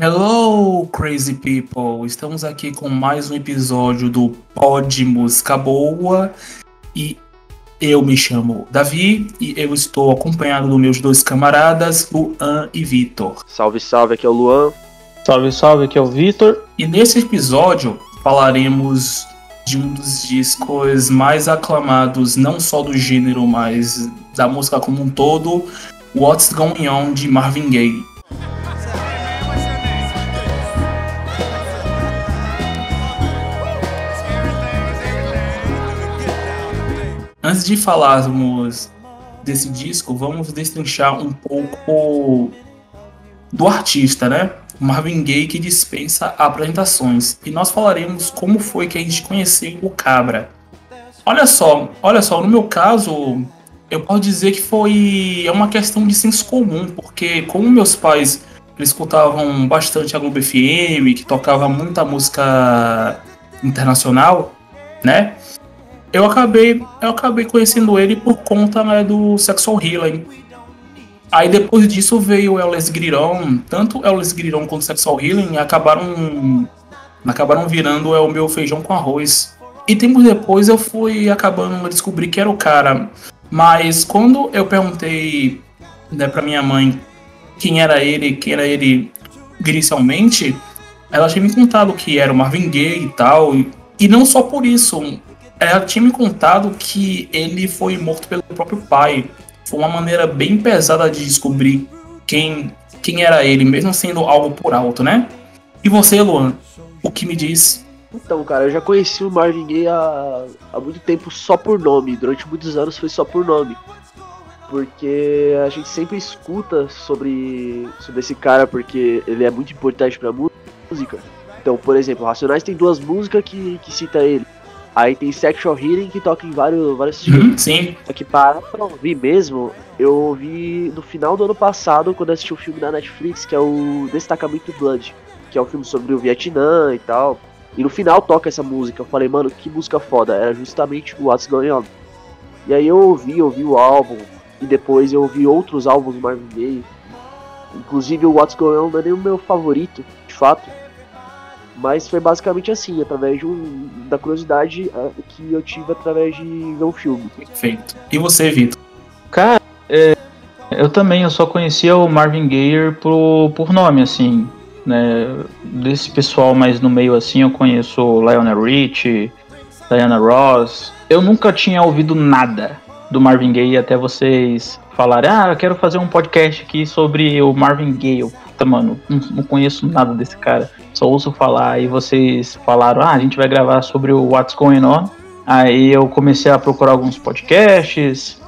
Hello, crazy people! Estamos aqui com mais um episódio do Pod Música Boa e eu me chamo Davi e eu estou acompanhado dos meus dois camaradas, Luan e Vitor. Salve, salve, aqui é o Luan. Salve, salve, aqui é o Vitor. E nesse episódio falaremos de um dos discos mais aclamados, não só do gênero, mas da música como um todo, What's Going On de Marvin Gaye. Antes de falarmos desse disco, vamos destrinchar um pouco do artista, né? Marvin Gaye que dispensa apresentações. E nós falaremos como foi que a gente conheceu o Cabra. Olha só, olha só, no meu caso, eu posso dizer que foi é uma questão de senso comum, porque como meus pais eles escutavam bastante a Globo FM, que tocava muita música internacional, né? Eu acabei, eu acabei conhecendo ele por conta né, do Sexual Healing. Aí depois disso veio o Ellis Griron, tanto Ellis Griron quanto Sexual Healing acabaram acabaram virando é o meu feijão com arroz. E tempos depois eu fui acabando descobrir que era o cara. Mas quando eu perguntei né, para minha mãe quem era ele, quem era ele inicialmente, ela tinha me contado que era o Marvin Gaye e tal. E não só por isso, ela tinha me contado que ele foi morto pelo próprio pai. Foi uma maneira bem pesada de descobrir quem, quem era ele, mesmo sendo algo por alto, né? E você, Luan, o que me diz? Então, cara, eu já conheci o Marvin Gaye há, há muito tempo só por nome. Durante muitos anos foi só por nome. Porque a gente sempre escuta sobre, sobre esse cara, porque ele é muito importante pra música. Então, por exemplo, Racionais tem duas músicas que, que cita ele. Aí tem Sexual Healing que toca em vários, vários uhum, filmes. Sim. Só que para pra ouvir mesmo, eu ouvi no final do ano passado, quando assisti o um filme da Netflix, que é o Destacamento Blood, que é um filme sobre o Vietnã e tal. E no final toca essa música. Eu falei, mano, que música foda. Era justamente o What's Going On. E aí eu ouvi, ouvi o álbum. E depois eu ouvi outros álbuns do Marvin Gaye. Inclusive o What's Going On não é nem o meu favorito, de fato mas foi basicamente assim, através de um, da curiosidade uh, que eu tive através de ver um filme. Perfeito. E você, Vitor? Cara, é, eu também, eu só conhecia o Marvin Gaye por, por nome, assim, né? Desse pessoal mais no meio, assim, eu conheço Lionel Rich, Diana Ross. Eu nunca tinha ouvido nada do Marvin Gaye até vocês falarem, ah, eu quero fazer um podcast aqui sobre o Marvin Gaye puta, mano, não, não, conheço nada desse cara. Só ouço falar. E vocês falaram, ah, a gente vai gravar sobre o What's Going On. Aí eu comecei a procurar alguns podcasts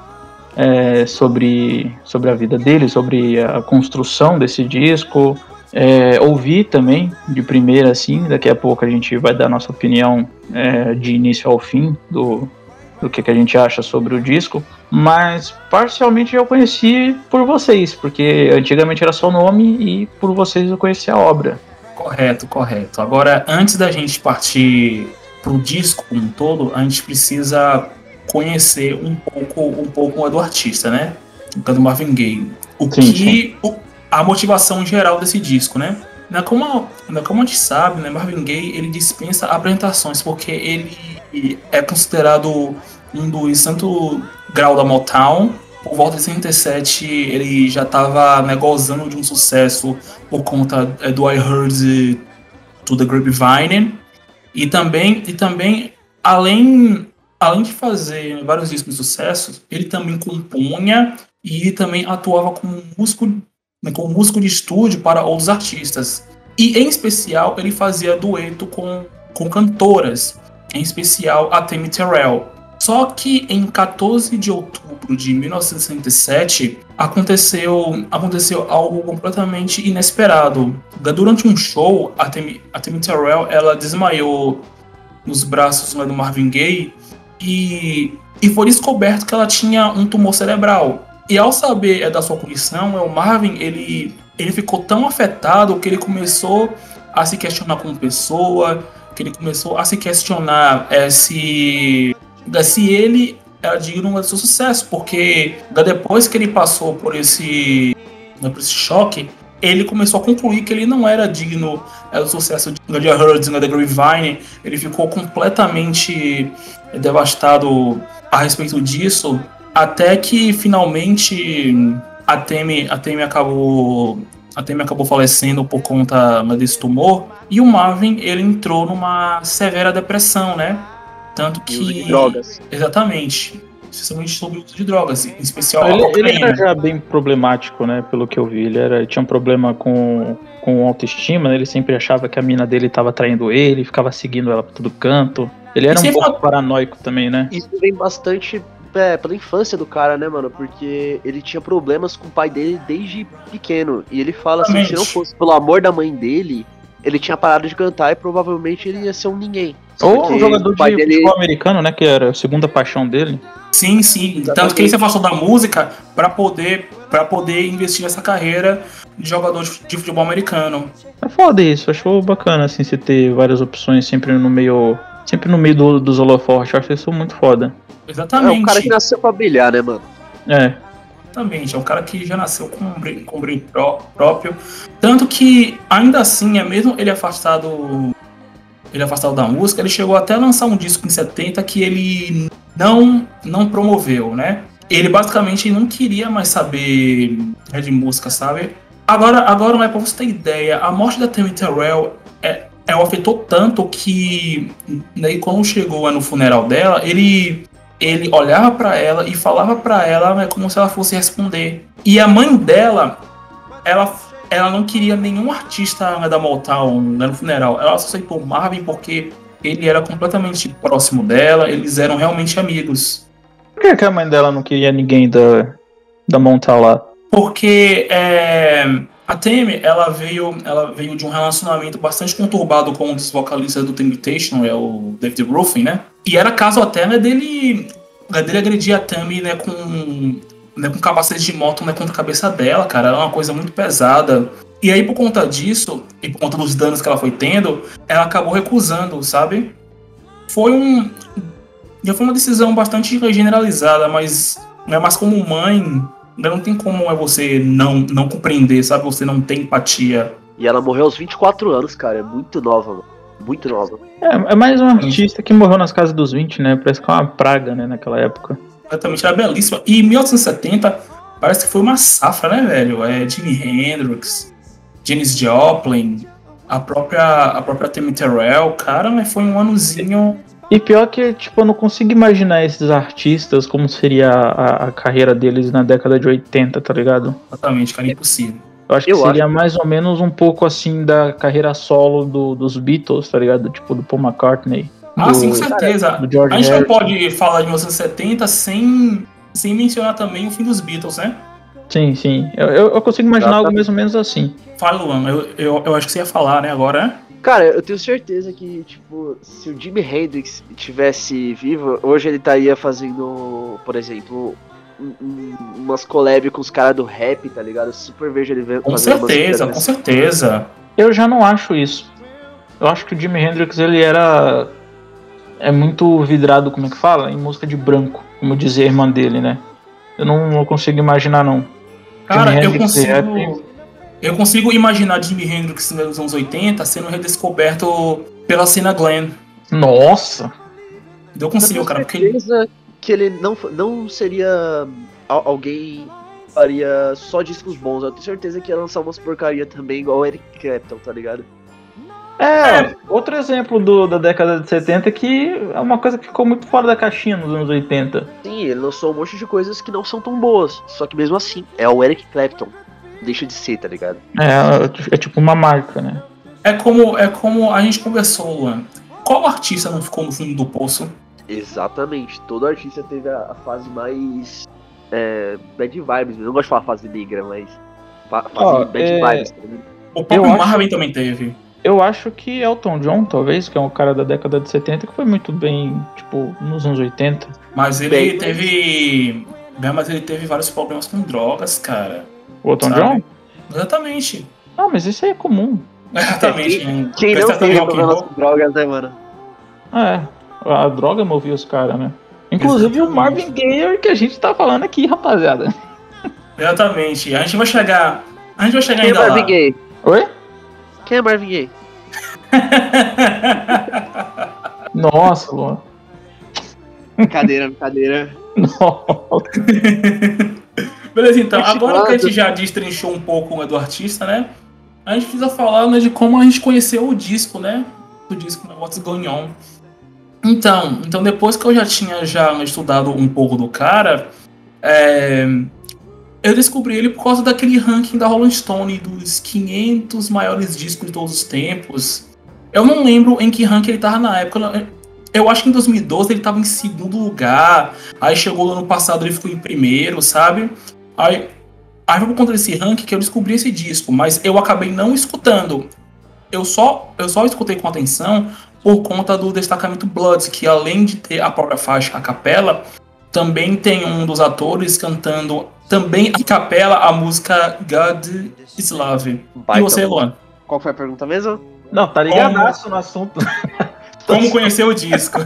é, sobre, sobre a vida dele, sobre a construção desse disco. É, ouvi também de primeira, assim. Daqui a pouco a gente vai dar nossa opinião é, de início ao fim do, do que, que a gente acha sobre o disco, mas parcialmente eu conheci por vocês, porque antigamente era só o nome e por vocês eu conheci a obra. Correto, correto. Agora, antes da gente partir pro disco como um todo, a gente precisa conhecer um pouco, um pouco do artista, né? Do Marvin Gaye. O sim, que sim. O, a motivação geral desse disco, né? Como, como a gente sabe, né, Marvin Gaye ele dispensa apresentações porque ele é considerado um dos santo grau da Motown. Por volta de 67, ele já estava né, gozando de um sucesso por conta é, do I Heard to the Grapevine. E também, e também além, além de fazer vários discos de sucesso, ele também compunha e também atuava como músico, né, como músico de estúdio para outros artistas. E em especial, ele fazia dueto com, com cantoras, em especial a Tammy Terrell. Só que em 14 de outubro de 1967 aconteceu, aconteceu algo completamente inesperado. Durante um show, a Tammy, a Tammy Terrell ela desmaiou nos braços né, do Marvin Gaye e, e foi descoberto que ela tinha um tumor cerebral. E ao saber é, da sua condição, é, o Marvin ele, ele ficou tão afetado que ele começou a se questionar como pessoa, que ele começou a se questionar é, se se ele é digno do seu sucesso, porque depois que ele passou por esse, né, por esse choque, ele começou a concluir que ele não era digno é, do sucesso de Nadia Hurds na The Grapevine. Ele ficou completamente devastado a respeito disso, até que finalmente a Temi, a Temi acabou a Temi acabou falecendo por conta desse tumor e o Marvin ele entrou numa severa depressão, né? Tanto que drogas. Exatamente especialmente sobre o uso de drogas, em especial ele. Ele era já bem problemático, né? Pelo que eu vi. Ele era, tinha um problema com, com autoestima, né? Ele sempre achava que a mina dele estava traindo ele, ficava seguindo ela pra todo canto. Ele era um pouco fala... paranoico também, né? Isso vem bastante é, pela infância do cara, né, mano? Porque ele tinha problemas com o pai dele desde pequeno. E ele fala assim: se não fosse pelo amor da mãe dele, ele tinha parado de cantar e provavelmente ele ia ser um ninguém. Ou um jogador de dele... futebol americano, né? Que era a segunda paixão dele. Sim, sim. Exatamente. Tanto que ele se afastou da música para poder para poder investir nessa carreira de jogador de futebol americano. É foda isso, achou bacana assim você ter várias opções sempre no meio sempre no meio do, dos holofortes, eu acho isso muito foda. Exatamente. É um cara que nasceu pra brilhar, né, mano? É. Exatamente, é um cara que já nasceu com um, com um brilho próprio. Tanto que, ainda assim, é mesmo ele afastado ele afastado da música, ele chegou até a lançar um disco em 70 que ele não não promoveu, né? Ele basicamente não queria mais saber de música, sabe? Agora, agora não é pra você ter ideia, a morte da Tammy Terrell é, é, afetou tanto que daí quando chegou no funeral dela, ele ele olhava para ela e falava para ela né, como se ela fosse responder. E a mãe dela, ela ela não queria nenhum artista da Motown né, no funeral. Ela só aceitou Marvin porque ele era completamente próximo dela, eles eram realmente amigos. Por que, que a mãe dela não queria ninguém da, da Motown lá? Porque é, a Temi, ela veio, ela veio de um relacionamento bastante conturbado com um dos vocalistas do Temptation, é o David Ruffin, né? E era caso até né, dele, né, dele agredir a Tami né, com né, com capacete de moto né, contra a cabeça dela, cara. Era uma coisa muito pesada. E aí, por conta disso, e por conta dos danos que ela foi tendo, ela acabou recusando, sabe? Foi um. Já foi uma decisão bastante generalizada, mas, né, mas como mãe, não tem como é você não, não compreender, sabe? Você não tem empatia. E ela morreu aos 24 anos, cara. É muito nova, mano. Muito nova. É, é mais um artista que morreu nas casas dos 20, né? Parece que é uma praga, né, naquela época. Exatamente, era belíssima. E 1870 parece que foi uma safra, né, velho? É Jimi Hendrix, Janis Joplin, a própria, a própria Tammy Terrell, cara, mas foi um anozinho. E pior que, tipo, eu não consigo imaginar esses artistas como seria a, a carreira deles na década de 80, tá ligado? Exatamente, cara, impossível. Eu acho que eu seria acho... mais ou menos um pouco assim da carreira solo do, dos Beatles, tá ligado? Tipo, do Paul McCartney. Ah, do, sim, com certeza. a gente não pode falar de 1970 sem, sem mencionar também o fim dos Beatles, né? Sim, sim. Eu, eu consigo imaginar algo mais ou menos assim. Fala, Luan. Eu, eu, eu acho que você ia falar, né, agora, né? Cara, eu tenho certeza que, tipo, se o Jimi Hendrix tivesse vivo, hoje ele estaria fazendo, por exemplo, um, umas collab com os caras do rap, tá ligado? Eu super vejo ele vendo. Com certeza, com certeza. Eu já não acho isso. Eu acho que o Jimi Hendrix, ele era é muito vidrado, como é que fala? Em música de branco, como dizia a irmã dele, né? Eu não, não consigo imaginar, não. Cara, eu consigo, eu consigo imaginar Jimi Hendrix nos anos 80 sendo redescoberto pela cena Glenn. Nossa! Eu consigo, eu cara, porque ele... que ele não, não seria alguém faria só discos bons. Eu tenho certeza que ia lançar umas porcaria também, igual o Eric Clapton, tá ligado? É, é, outro exemplo do, da década de 70 que é uma coisa que ficou muito fora da caixinha nos anos 80. Sim, ele lançou um monte de coisas que não são tão boas. Só que mesmo assim, é o Eric Clapton. Deixa de ser, tá ligado? É, é tipo uma marca, né? É como, é como a gente conversou, Luan. Qual artista não ficou no fundo do poço? Exatamente. Todo artista teve a, a fase mais é, bad vibes. Eu não gosto de falar fase negra, mas fase oh, bad é... vibes. Tá o próprio Marvin também teve. Eu acho que Elton John, talvez, que é um cara da década de 70, que foi muito bem, tipo, nos anos 80. Mas ele bem, teve. Mas ele teve vários problemas com drogas, cara. O Elton sabe? John? Exatamente. Ah, mas isso aí é comum. Exatamente. Quem, quem não problemas com drogas, né, mano? É, a droga movia os caras, né? Inclusive Exatamente. o Marvin Gaye que a gente tá falando aqui, rapaziada. Exatamente. A gente vai chegar A gente vai chegar Quem é ainda lá. Marvin Gaye? Oi? Quem é Marvin Gaye? Nossa, Luan. Brincadeira, brincadeira. Nossa. Beleza, então, agora que a gente já destrinchou um pouco do artista, né? A gente precisa falar né, de como a gente conheceu o disco, né? O disco né, What's Going On. Então, então, depois que eu já tinha já estudado um pouco do cara, é, eu descobri ele por causa daquele ranking da Rolling Stone dos 500 maiores discos de todos os tempos. Eu não lembro em que ranking ele tava na época. Eu acho que em 2012 ele tava em segundo lugar. Aí chegou no ano passado ele ficou em primeiro, sabe? Aí, aí foi por conta desse ranking que eu descobri esse disco, mas eu acabei não escutando. Eu só, eu só escutei com atenção por conta do destacamento Bloods, que além de ter a própria faixa a capela, também tem um dos atores cantando também a capela a música God is Love. E você, Luan? Qual foi a pergunta mesmo? Não, tá ligadaço no assunto. Como conheceu o disco?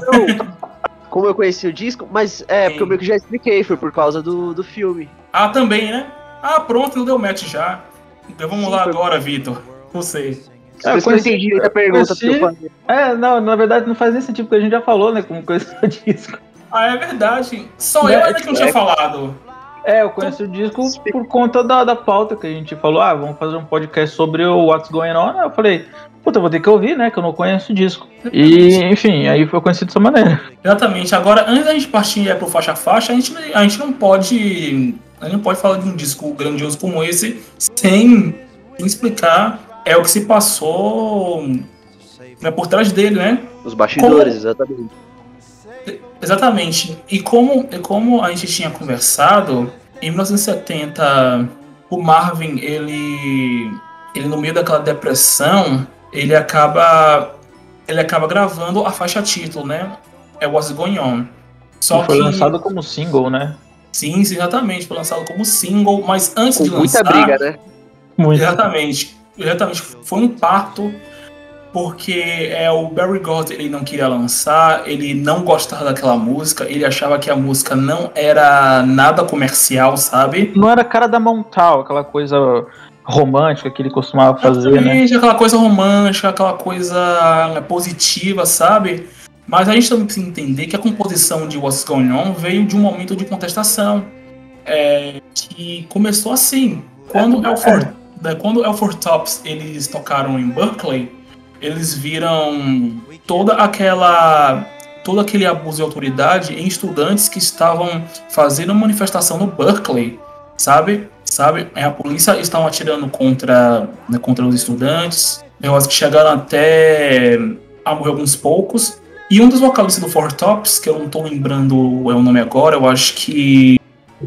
Como eu conheci o disco, mas é, porque eu Sim. meio que já expliquei, foi por causa do, do filme. Ah, também, né? Ah, pronto, não deu match já. Então vamos Sim, lá foi- agora, Vitor. Você. Que eu não entendi a pergunta que eu conheci- falei. É, não, na verdade não faz nem sentido, porque a gente já falou, né, como conheceu o disco. Ah, é verdade. Só É, eu ainda que não tinha é- falado. É, eu conheci o disco por conta da, da pauta que a gente falou, ah, vamos fazer um podcast sobre o What's Going On. Eu falei, puta, eu vou ter que ouvir, né, que eu não conheço o disco. E, enfim, aí foi conhecido dessa maneira. Exatamente. Agora, antes da gente partir é, pro faixa a faixa, a gente, a gente não pode. A gente não pode falar de um disco grandioso como esse sem, sem explicar é o que se passou né, por trás dele, né? Os bastidores, exatamente. Exatamente. E como, e como a gente tinha conversado, em 1970, o Marvin, ele, ele no meio daquela depressão, ele acaba ele acaba gravando a faixa título, né? É What's Going On. Só E foi que lançado como single, né? sim, sim, exatamente, foi lançado como single, mas antes Com de muita lançar, briga, né? Muito. Exatamente. Exatamente. Foi um parto porque é o Barry Gordy ele não queria lançar, ele não gostava daquela música, ele achava que a música não era nada comercial, sabe? Não era cara da Montal, aquela coisa romântica que ele costumava fazer, né? Exatamente, aquela coisa romântica, aquela coisa né, positiva, sabe? Mas a gente também precisa entender que a composição de What's Going On veio de um momento de contestação é, que começou assim. Quando É, El Four, né, quando El Four Tops eles tocaram em Berkeley, eles viram toda aquela todo aquele abuso de autoridade em estudantes que estavam fazendo manifestação no Berkeley, sabe? Sabe? É, A polícia estava atirando contra, né, contra os estudantes. Eu acho que chegaram até a morrer alguns poucos. E um dos vocalistas do Four Tops, que eu não tô lembrando é o nome agora, eu acho que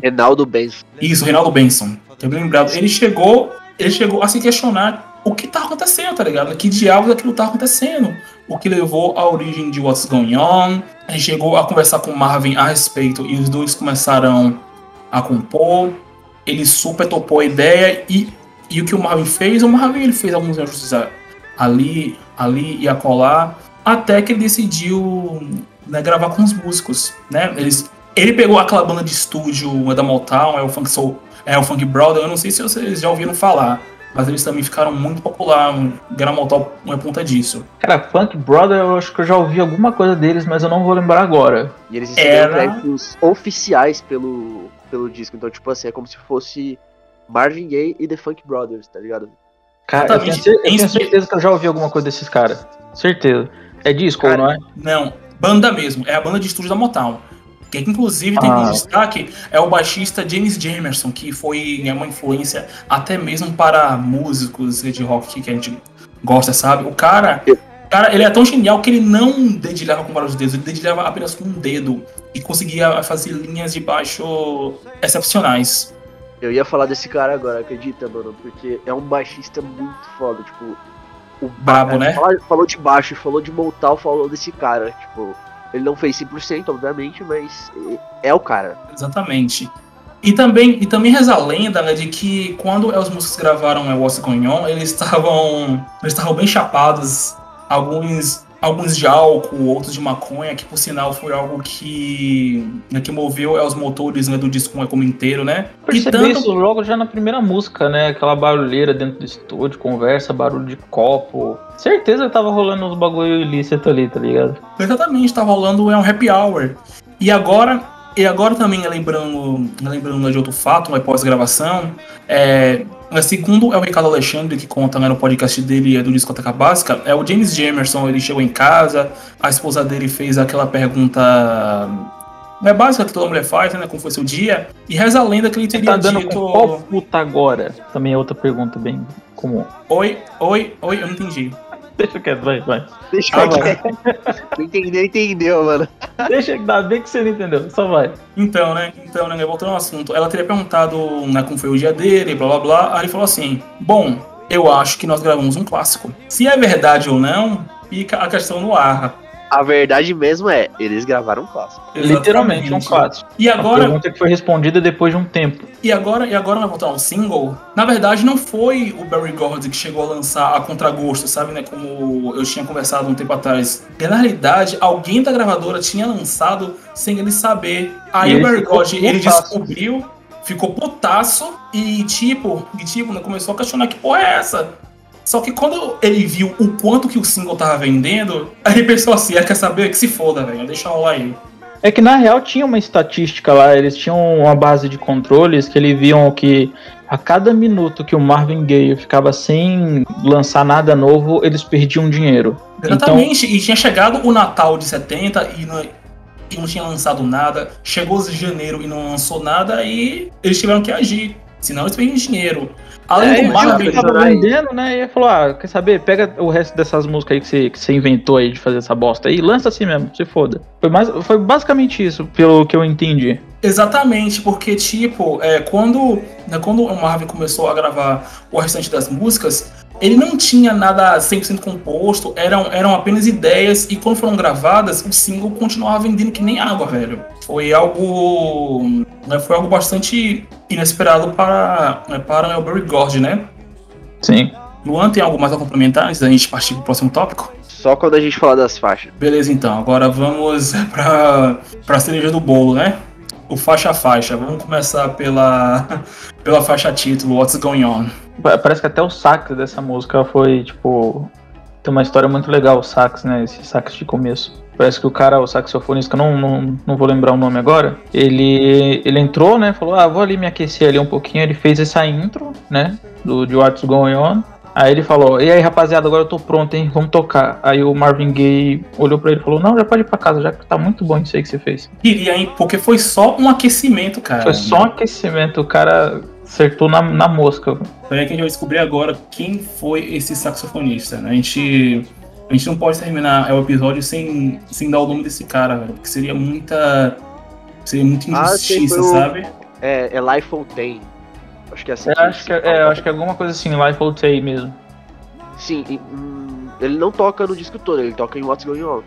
Reinaldo Benz. isso, Reinaldo Benson. Eu me lembrado. Ele chegou, ele chegou a se questionar o que tá acontecendo, tá ligado? Que diabos aquilo tá acontecendo? O que levou à origem de What's Going On. Ele chegou a conversar com Marvin a respeito e os dois começaram a compor. Ele super topou a ideia e, e o que o Marvin fez, o Marvin ele fez alguns ajustes ali, ali e acolá, até que ele decidiu né, gravar com os músicos, né? Eles, ele pegou aquela banda de estúdio da Motown, é o Funk Soul, é o Funk Brother, eu não sei se vocês já ouviram falar, mas eles também ficaram muito popular, Gran Motown é ponta disso. Cara, Funk Brother, eu acho que eu já ouvi alguma coisa deles, mas eu não vou lembrar agora. E eles receberam Era- oficiais pelo, pelo disco. Então, tipo assim, é como se fosse Marvin Gaye e The Funk Brothers, tá ligado? Cara, eu tenho, eu tenho Isso- certeza que eu já ouvi alguma coisa desses caras. Certeza. É disco, Cara, não é? Não, banda mesmo, é a banda de estúdio da Motown. Que inclusive tem Ah. um destaque, é o baixista James Jamerson, que foi é uma influência até mesmo para músicos de rock que a gente gosta, sabe? O cara, cara, ele é tão genial que ele não dedilhava com vários dedos, ele dedilhava apenas com um dedo e conseguia fazer linhas de baixo excepcionais. Eu ia falar desse cara agora, acredita, mano? Porque é um baixista muito foda, tipo. O Brabo, né? Falou de baixo, falou de Motal, falou desse cara. Tipo, ele não fez 100%, obviamente, mas é o cara. Exatamente. E também, e também reza a lenda né, de que quando os músicos gravaram é, What's Going On, eles estavam, eles estavam bem chapados. Alguns, alguns de álcool, outros de maconha, que por sinal foi algo que, né, que moveu é, os motores né, do disco como inteiro, né? Percebi tanto... isso logo já na primeira música, né? Aquela barulheira dentro do estúdio, conversa, barulho de copo. Certeza que tava rolando uns bagulho ilícito ali, tá ligado? Exatamente, tava rolando é um happy hour. E agora, e agora também lembrando, lembrando de outro fato, uma pós-gravação, é, segundo é o Ricardo Alexandre, que conta né, no podcast dele é do Discoteca Básica, é o James Jamerson, ele chegou em casa, a esposa dele fez aquela pergunta é básica que toda mulher faz, né? Como foi seu dia? E reza a lenda que ele teria tá dando dito. Com qual puta agora? Também é outra pergunta bem comum. Oi, oi, oi, eu não entendi. Deixa quieto, vai, vai. Deixa ah, quieto. entendeu, entendeu, mano. Deixa, dá bem que você não entendeu, só vai. Então, né? Então, né? Voltando ao assunto, ela teria perguntado né, como foi o dia dele, blá blá blá. Aí ele falou assim: Bom, eu acho que nós gravamos um clássico. Se é verdade ou não, fica a questão no ar. A verdade mesmo é, eles gravaram um clássico. Literalmente um clássico. E agora. A pergunta que foi respondida depois de um tempo. E agora, e agora vai voltar ao single. Na verdade, não foi o Barry Gordy que chegou a lançar a contragosto, sabe, né? Como eu tinha conversado um tempo atrás. E, na realidade, alguém da gravadora tinha lançado sem ele saber. Aí e o Barry Gordy, ele descobriu, ficou putaço e tipo, e, tipo, né, começou a questionar que porra é essa? Só que quando ele viu o quanto que o single tava vendendo, aí ele pensou assim, ah, quer saber que se foda, velho, deixa rolar aí. É que na real tinha uma estatística lá, eles tinham uma base de controles que eles viam que a cada minuto que o Marvin Gaye ficava sem lançar nada novo, eles perdiam dinheiro. Exatamente, então... e tinha chegado o Natal de 70 e não, e não tinha lançado nada, chegou de janeiro e não lançou nada, e eles tiveram que agir, senão eles perdiam dinheiro. Além é, do Marvin. Ele tava vendendo, né? E ele falou: ah, quer saber? Pega o resto dessas músicas aí que você, que você inventou aí de fazer essa bosta aí, lança assim mesmo, se foda. Foi, mais, foi basicamente isso, pelo que eu entendi. Exatamente, porque, tipo, é, quando, né, quando o Marvin começou a gravar o restante das músicas, ele não tinha nada 100% composto, eram, eram apenas ideias, e quando foram gravadas, o single continuava vendendo que nem água, velho. Foi algo. Né, foi algo bastante inesperado para, né, para o Barry Gordy, né? Sim. Luan, tem algo mais a complementar antes da gente partir pro próximo tópico? Só quando a gente falar das faixas. Beleza, então. Agora vamos pra, pra cereja do bolo, né? O faixa a faixa. Vamos começar pela, pela faixa título, What's Going On. Parece que até o sax dessa música foi, tipo. Tem uma história muito legal, o sax, né? Esse sax de começo. Parece que o cara, o saxofonista, não, não, não vou lembrar o nome agora, ele, ele entrou, né? Falou, ah, vou ali me aquecer ali um pouquinho. Ele fez essa intro, né? Do de What's Going On. Aí ele falou, e aí rapaziada, agora eu tô pronto, hein? Vamos tocar. Aí o Marvin Gaye olhou pra ele e falou, não, já pode ir pra casa, já que tá muito bom isso aí que você fez. Queria, hein? Porque foi só um aquecimento, cara. Foi só um aquecimento, o cara acertou na, na mosca. Então é que a gente vai descobrir agora quem foi esse saxofonista, né? A gente, a gente não pode terminar o episódio sem, sem dar o nome desse cara, velho, porque seria muita. Seria muita ah, injustiça, ah, sabe? É, é Life Fontaine. Acho que é assim. É, acho, que, é, é, acho que é alguma coisa assim, Life Fontaine mesmo. Sim, e, hum, ele não toca no disco todo, ele toca em What's Going On.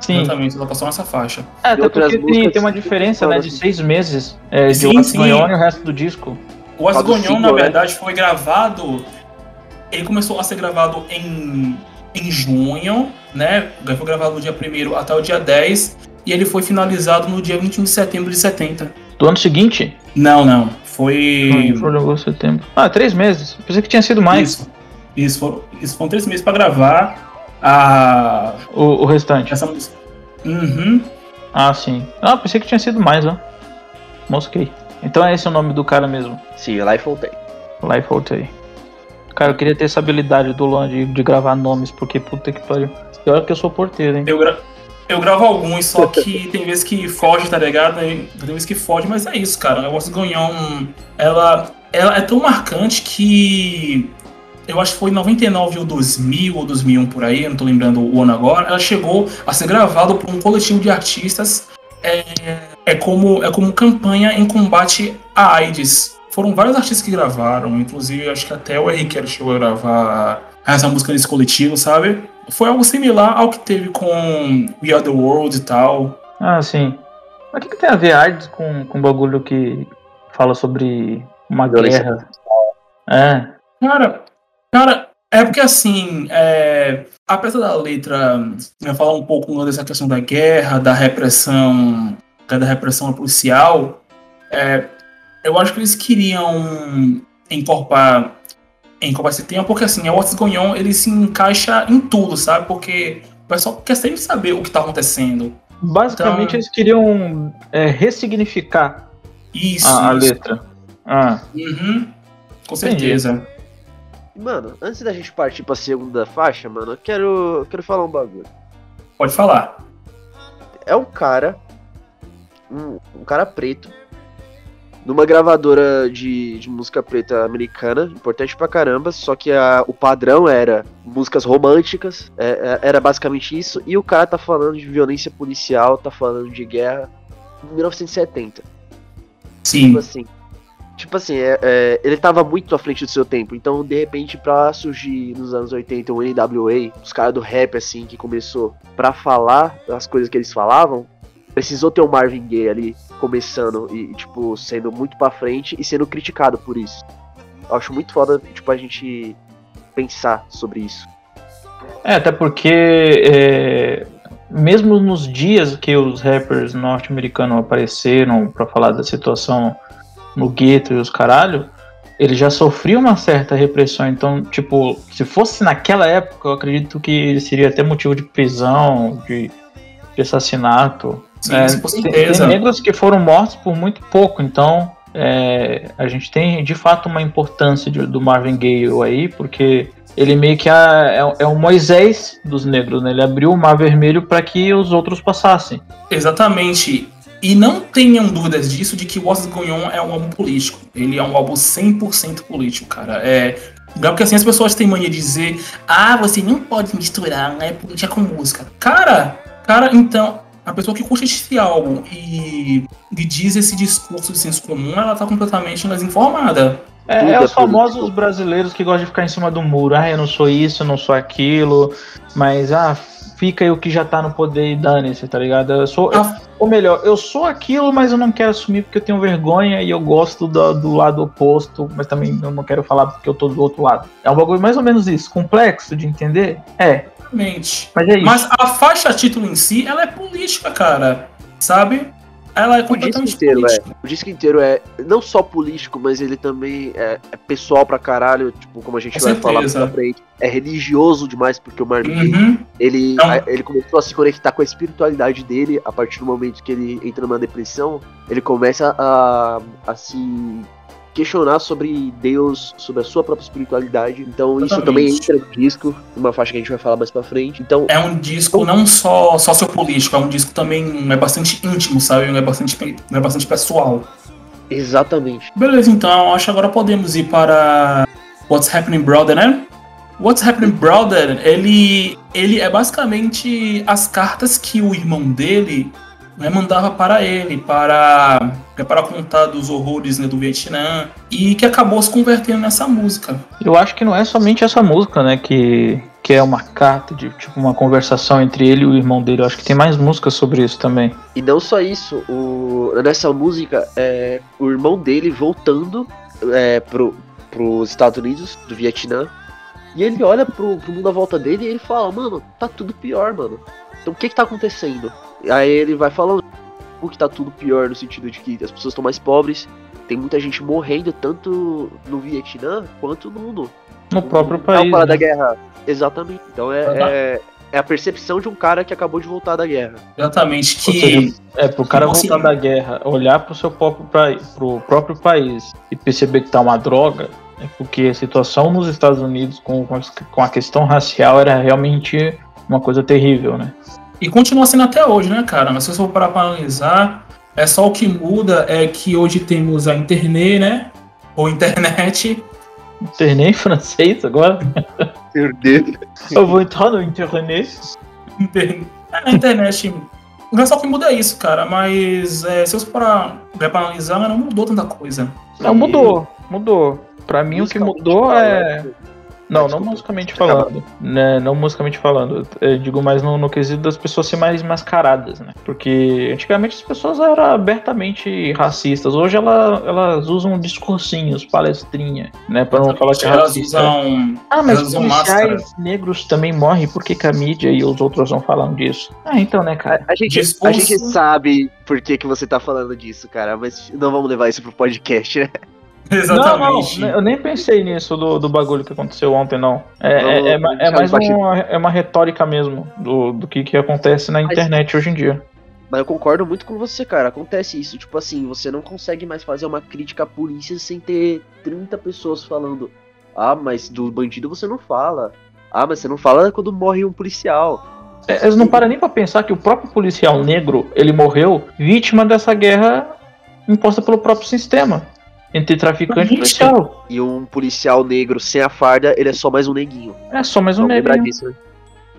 Sim. Exatamente, ela passou nessa faixa. É, até porque tem, tem uma diferença, né, de seis meses é, sim, de What's Going On e o resto do disco. O Asgonion, na né? verdade, foi gravado. Ele começou a ser gravado em, em junho, né? Foi gravado no dia 1 até o dia 10. E ele foi finalizado no dia 21 de setembro de 70. Do ano seguinte? Não, não. Foi. Foi setembro. Ah, três meses. Pensei que tinha sido mais. Isso. Isso, foram, isso foram três meses pra gravar a. O, o restante. Essa música. Uhum. Ah, sim. Ah, pensei que tinha sido mais, ó. Mosquei. Então é esse o nome do cara mesmo. Sim, Life Voltei. Life Voltei. Cara, eu queria ter essa habilidade do Luan de, de gravar nomes, porque puta que pariu. E olha que eu sou porteiro, hein? Eu, gra eu gravo alguns, só que tem vezes que foge, tá ligado? Tem vezes que foge, mas é isso, cara. A voz Gonhão, ela, ela é tão marcante que eu acho que foi em 99 ou 2000 ou 2001 por aí, eu não tô lembrando o ano agora, ela chegou a ser gravada por um coletivo de artistas é, é, como, é como campanha em combate à AIDS. Foram vários artistas que gravaram, inclusive acho que até o Henrique chegou a gravar essa música nesse coletivo, sabe? Foi algo similar ao que teve com We Are The World e tal. Ah, sim. Mas o que, que, tem a ver AIDS com, com bagulho que fala sobre uma guerra? É. Cara, cara, É porque assim, é, apesar da letra né, falar um pouco dessa questão da guerra, da repressão, da repressão policial, é, eu acho que eles queriam encorpar, encorpar esse tema, porque assim, o Otis Gonhon, ele se encaixa em tudo, sabe? Porque o pessoal quer sempre saber o que está acontecendo. Basicamente, então, eles queriam é, ressignificar isso, a, a isso. letra. Ah. Uhum, com certeza. Mano, antes da gente partir pra segunda faixa, mano, eu quero, eu quero falar um bagulho. Pode falar. É um cara, um, um cara preto, numa gravadora de, de música preta americana, importante pra caramba, só que a, o padrão era músicas românticas, é, é, era basicamente isso, e o cara tá falando de violência policial, tá falando de guerra em 1970. Sim. Tipo assim, tipo assim é, é, ele tava muito à frente do seu tempo, então de repente pra surgir nos anos 80 o NWA, os caras do rap assim, que começou pra falar as coisas que eles falavam, precisou ter um Marvin Gaye ali começando e, tipo, sendo muito pra frente e sendo criticado por isso. Eu acho muito foda, tipo, a gente pensar sobre isso. É, até porque é, mesmo nos dias que os rappers norte-americanos apareceram para falar da situação no gueto e os caralho, ele já sofria uma certa repressão. Então, tipo, se fosse naquela época, eu acredito que seria até motivo de prisão, de, de assassinato. Sim, É, com certeza. tem negros que foram mortos por muito pouco, então é, a gente tem de fato uma importância de- do Marvin Gaye aí, porque ele meio que é, é, é o Moisés dos negros, né? Ele abriu o mar vermelho para que os outros passassem. Exatamente. E não tenham dúvidas disso de que o Otis Gonhon é um álbum político. Ele é um álbum 100% político, cara. É, porque assim as pessoas têm mania de dizer: "Ah, você não pode misturar, né, política com música". Cara, cara, então a pessoa que curte esse álbum e, e diz esse discurso de senso comum, ela tá completamente desinformada. É, é é os famosos brasileiros que gostam de ficar em cima do muro. Ah, eu não sou isso, eu não sou aquilo, mas ah, fica aí o que já tá no poder e dane-se, tá ligado? Eu sou. Ah. Ou melhor, eu sou aquilo, mas eu não quero assumir porque eu tenho vergonha e eu gosto do, do lado oposto, mas também eu não quero falar porque eu tô do outro lado. É um bagulho mais ou menos isso, complexo de entender? É, Exatamente. mas é isso. Mas a faixa título em si, ela é política, cara. Sabe? Ela é O disco inteiro, é. O disco inteiro é não só político, mas ele também é, é pessoal pra caralho, tipo, como a gente Com vai falar mais certeza. pra frente. É religioso demais, porque o Marvin Uhum. ele, Então- a- ele começou a se conectar com a espiritualidade dele a partir do momento que ele entra numa depressão. Ele começa a, a se questionar sobre Deus, sobre a sua própria espiritualidade. Então isso Exatamente. também entra no disco, uma faixa que a gente vai falar mais pra frente. Então, É um disco não só sociopolítico, é um disco também é bastante íntimo, sabe? É bastante, é bastante pessoal. exatamente. Beleza, então acho que agora podemos ir para What's Happening Brother, né? What's Happening Brother, ele, ele é basicamente as cartas que o irmão dele né, mandava para ele, para, é para contar dos horrores né, do Vietnã, e que acabou se convertendo nessa música. Eu acho que não é somente essa música, né, que, que é uma carta, de tipo uma conversação entre ele e o irmão dele. Eu acho que tem mais músicas sobre isso também. E não só isso, o, nessa música, é, o irmão dele voltando é, pro, pros Estados Unidos, do Vietnã, e ele olha pro, pro mundo à volta dele e ele fala, mano, tá tudo pior, mano. Então o que que tá acontecendo? Aí ele vai falando o que tá tudo pior no sentido de que as pessoas estão mais pobres, tem muita gente morrendo tanto no Vietnã quanto no mundo. No próprio Não país. fala da né? guerra. Exatamente. Então é, é, é a percepção de um cara que acabou de voltar da guerra. Exatamente, que seja, é pro cara Tipo assim- voltar da guerra, olhar pro seu próprio, pra, pro próprio país e perceber que tá uma droga, é porque a situação nos Estados Unidos com, com a questão racial era realmente uma coisa terrível, né? E continua sendo até hoje, né, cara? Mas se você for parar pra analisar, é só o que muda é que hoje temos a internet, né? Ou internet. Internei em francês agora. Meu Deus. Eu vou entrar no internet. Inter- A internet. Não é só o que muda é isso, cara. Mas é, se você for parar pra analisar, não mudou tanta coisa. Não, mudou, mudou. Pra mim o que mudou é. Não, não musicalmente falando. Né, não musicalmente falando. Eu digo mais no, no quesito das pessoas serem mais mascaradas, né? Porque antigamente as pessoas eram abertamente racistas. Hoje ela, elas usam discursinhos, palestrinha, né? Pra não falar que é elas usam. Ah, mas usam policiais máscara. negros também morrem. Por que, que a mídia e os outros não falam disso? Ah, então, né, cara? A gente, a Discurso- gente sabe por que, que você tá falando disso, cara, mas não vamos levar isso pro podcast, né? Exatamente. Não, não, eu nem pensei nisso do, do bagulho que aconteceu ontem, não. É, Não, é, é, é mais uma, é uma retórica mesmo do, do que, que acontece na Mas- internet hoje em dia. Mas eu concordo muito com você, cara. Acontece isso. Tipo assim, você não consegue mais fazer uma crítica à polícia sem ter 30 pessoas falando. Ah, mas do bandido você não fala. Ah, mas você não fala quando morre um policial. É, Eles não param nem pra pensar que o próprio policial negro, ele morreu vítima dessa guerra imposta pelo próprio sistema. Entre traficante e policial. E um policial negro sem a farda, ele é só mais um neguinho. É só mais um negro. lembrar disso, né?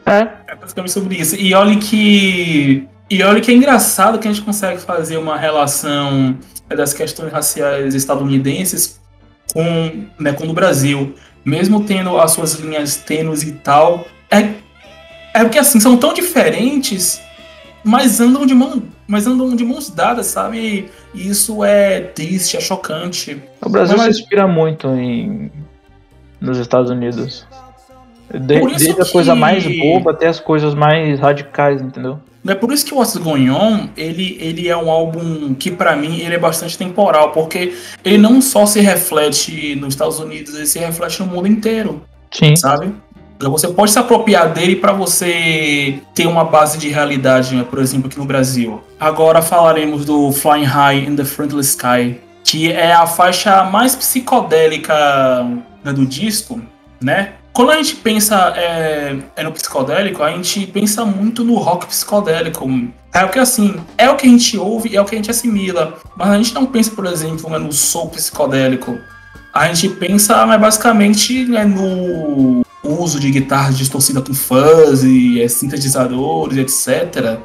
É. É basicamente sobre isso. E olha que. E olha que é engraçado que a gente consegue fazer uma relação das questões raciais estadunidenses com, né, com o Brasil. Mesmo tendo as suas linhas tênues e tal. É, é porque assim, são tão diferentes, mas andam de mão. Mas andam de mãos dadas, sabe? E isso é triste, é chocante. O Brasil Mas- se inspira muito em nos Estados Unidos. De- desde a que- coisa mais boba até as coisas mais radicais, entendeu? É por isso que o What's Going On, ele, ele é um álbum que pra mim ele é bastante temporal, porque ele não só se reflete nos Estados Unidos, ele se reflete no mundo inteiro, Sim. sabe? Você pode se apropriar dele pra você ter uma base de realidade, né, por exemplo, aqui no Brasil. Agora falaremos do Flying High in the Friendly Sky, que é a faixa mais psicodélica né, do disco, né? Quando a gente pensa é, é no psicodélico, a gente pensa muito no rock psicodélico. É o que assim, é o que a gente ouve, é o que a gente assimila. Mas a gente não pensa, por exemplo, né, no soul psicodélico. A gente pensa né, basicamente né, no uso de guitarra distorcida com fuzz, é, sintetizadores, etc.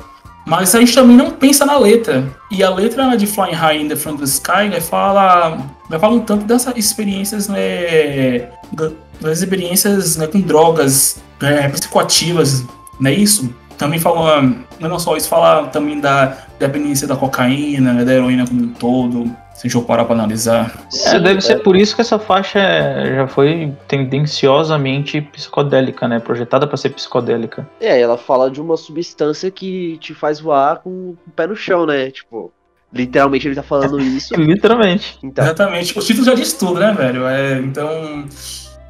Mas a gente também não pensa na letra. E a letra né, de Flying High in the Front of the Sky né, fala, né, fala um tanto dessas experiências, né, da- das experiências né, com drogas é, psicoativas, não é isso? Também fala, não só isso, fala também da dependência da cocaína, né, da heroína como um todo, se a gente for parar pra analisar. É, Sim, deve ser por isso que essa faixa é- já foi tendenciosamente psicodélica, né? Projetada pra ser psicodélica. É, ela fala de uma substância que te faz voar com o pé no chão, né? Tipo, literalmente ele tá falando isso. Literalmente. Então, Exatamente. O título já diz tudo, né, velho? É, então.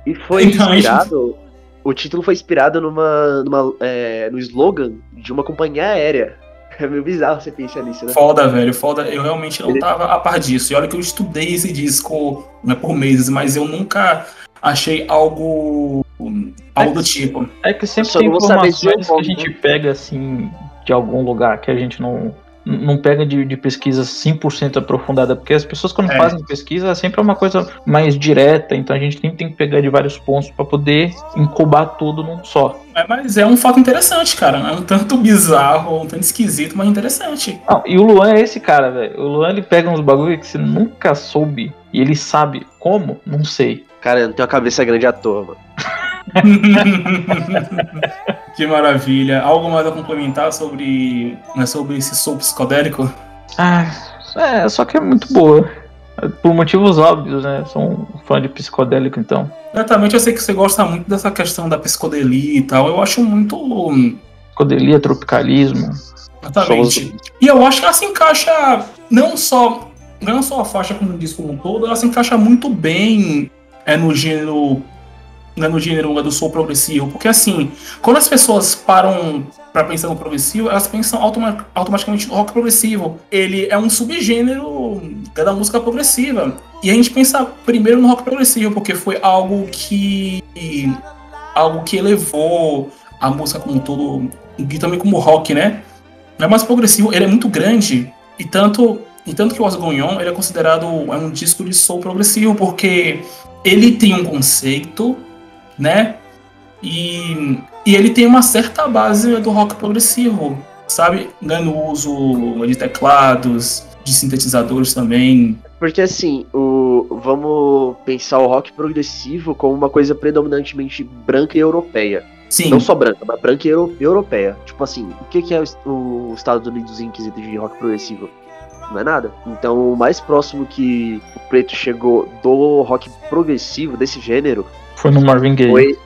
e foi Então, a gente- inspirado. O título foi inspirado numa, numa é, no slogan de uma companhia aérea. É meio bizarro você pensar nisso, né? Foda, velho, foda. Eu realmente não tava a par disso. E olha que eu estudei esse disco né, por meses, mas eu nunca achei algo. algo do tipo. É que sempre tem não vou saber dizer informações que a gente pega assim de algum lugar que a gente não não pega de, de pesquisa 100% aprofundada, porque as pessoas quando É. fazem pesquisa sempre é uma coisa mais direta, então a gente sempre tem que pegar de vários pontos para poder incubar tudo num só. É, mas é um fato interessante, cara. É um tanto bizarro, um tanto esquisito, mas interessante. Não, e o Luan é esse cara, velho. O Luan ele pega uns bagulho que você nunca soube e ele sabe como, não sei. Cara, eu não tenho a cabeça grande à toa, mano. que maravilha. Algo mais a complementar sobre, né, sobre esse soul psicodélico? Ah, é, só que é muito boa. Por motivos óbvios, né? Sou um fã de psicodélico, então. Exatamente, eu sei que você gosta muito dessa questão da psicodelia e tal. Eu acho muito. Psicodelia, tropicalismo. Exatamente. E eu acho que ela se encaixa não só. Não só a faixa como o disco como um todo, ela se encaixa muito bem é, no gênero. Né, no gênero do soul progressivo. Porque assim, quando as pessoas param pra pensar no progressivo, elas pensam automa- automaticamente no rock progressivo. Ele é um subgênero da música progressiva. E a gente pensa primeiro no rock progressivo, porque foi algo que. algo que elevou a música como um todo, e também como rock, né? é mais progressivo, ele é muito grande e tanto e tanto que o What's Going On ele é considerado é um disco de soul progressivo porque ele tem um conceito, né? E, e ele tem uma certa base do rock progressivo, sabe? No uso de teclados, de sintetizadores também. Porque assim, o, vamos pensar o rock progressivo como uma coisa predominantemente branca e europeia. Sim. Não só branca, mas branca e euro- europeia. Tipo assim, o que, que é o, o Estados Unidos em quesito de rock progressivo? Não é nada. Então, o mais próximo que o preto chegou do rock progressivo, desse gênero, Foi no Marvin Gaye. foi,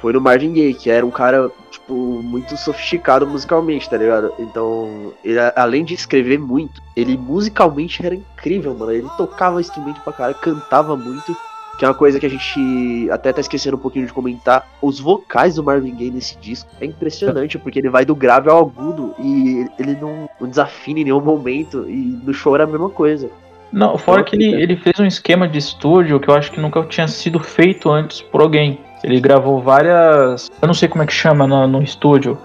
foi no Marvin Gaye, que era um cara, tipo, muito sofisticado musicalmente, tá ligado? Então, ele, além de escrever muito, ele musicalmente era incrível, mano. Ele tocava instrumento pra caralho, cantava muito. Que é uma coisa que a gente até tá esquecendo um pouquinho de comentar. Os vocais do Marvin Gaye nesse disco é impressionante, porque ele vai do grave ao agudo e ele não, não desafina em nenhum momento. E no show era a mesma coisa. Não, fora que ele, ele fez um esquema de estúdio que eu acho que nunca tinha sido feito antes por alguém. Ele gravou várias. Eu não sei como é que chama no, no estúdio.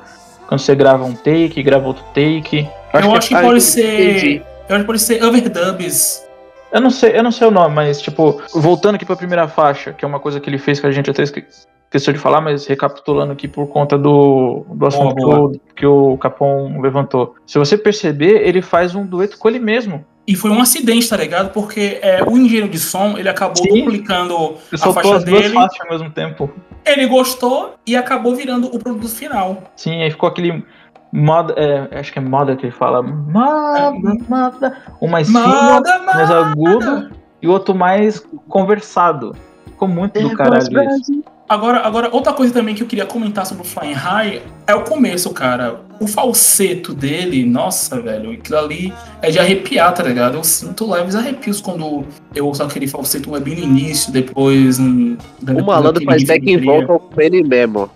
Quando você grava um take, grava outro take. Eu acho que ah, pode entendi. ser. Eu acho que pode ser overdubs. Eu não sei, eu não sei o nome, mas tipo, voltando aqui pra primeira faixa, que é uma coisa que ele fez que a gente até esque- esqueceu de falar, mas recapitulando aqui por conta do, do assunto que, boa. o, que o Capon levantou. Se você perceber, ele faz um dueto com ele mesmo. E foi um acidente, tá ligado? Porque é, o engenheiro de som, ele acabou Sim. duplicando Ele a faixa as duas dele. faixas ao mesmo tempo. Ele gostou e acabou virando o produto final. Sim, aí ficou aquele. Moda, é, acho que é moda que ele fala. Moda, moda. Um mais fino, mais agudo, e o outro mais conversado. Ficou muito do caralho isso. Agora, agora, outra coisa também que eu queria comentar sobre o Flying High é o começo, cara. O falseto dele, nossa, velho, aquilo ali é de arrepiar, tá ligado? Eu sinto leves arrepios quando eu ouço aquele falseto é bem no início, depois. hum, O malandro faz bateria. vocal com ele mesmo.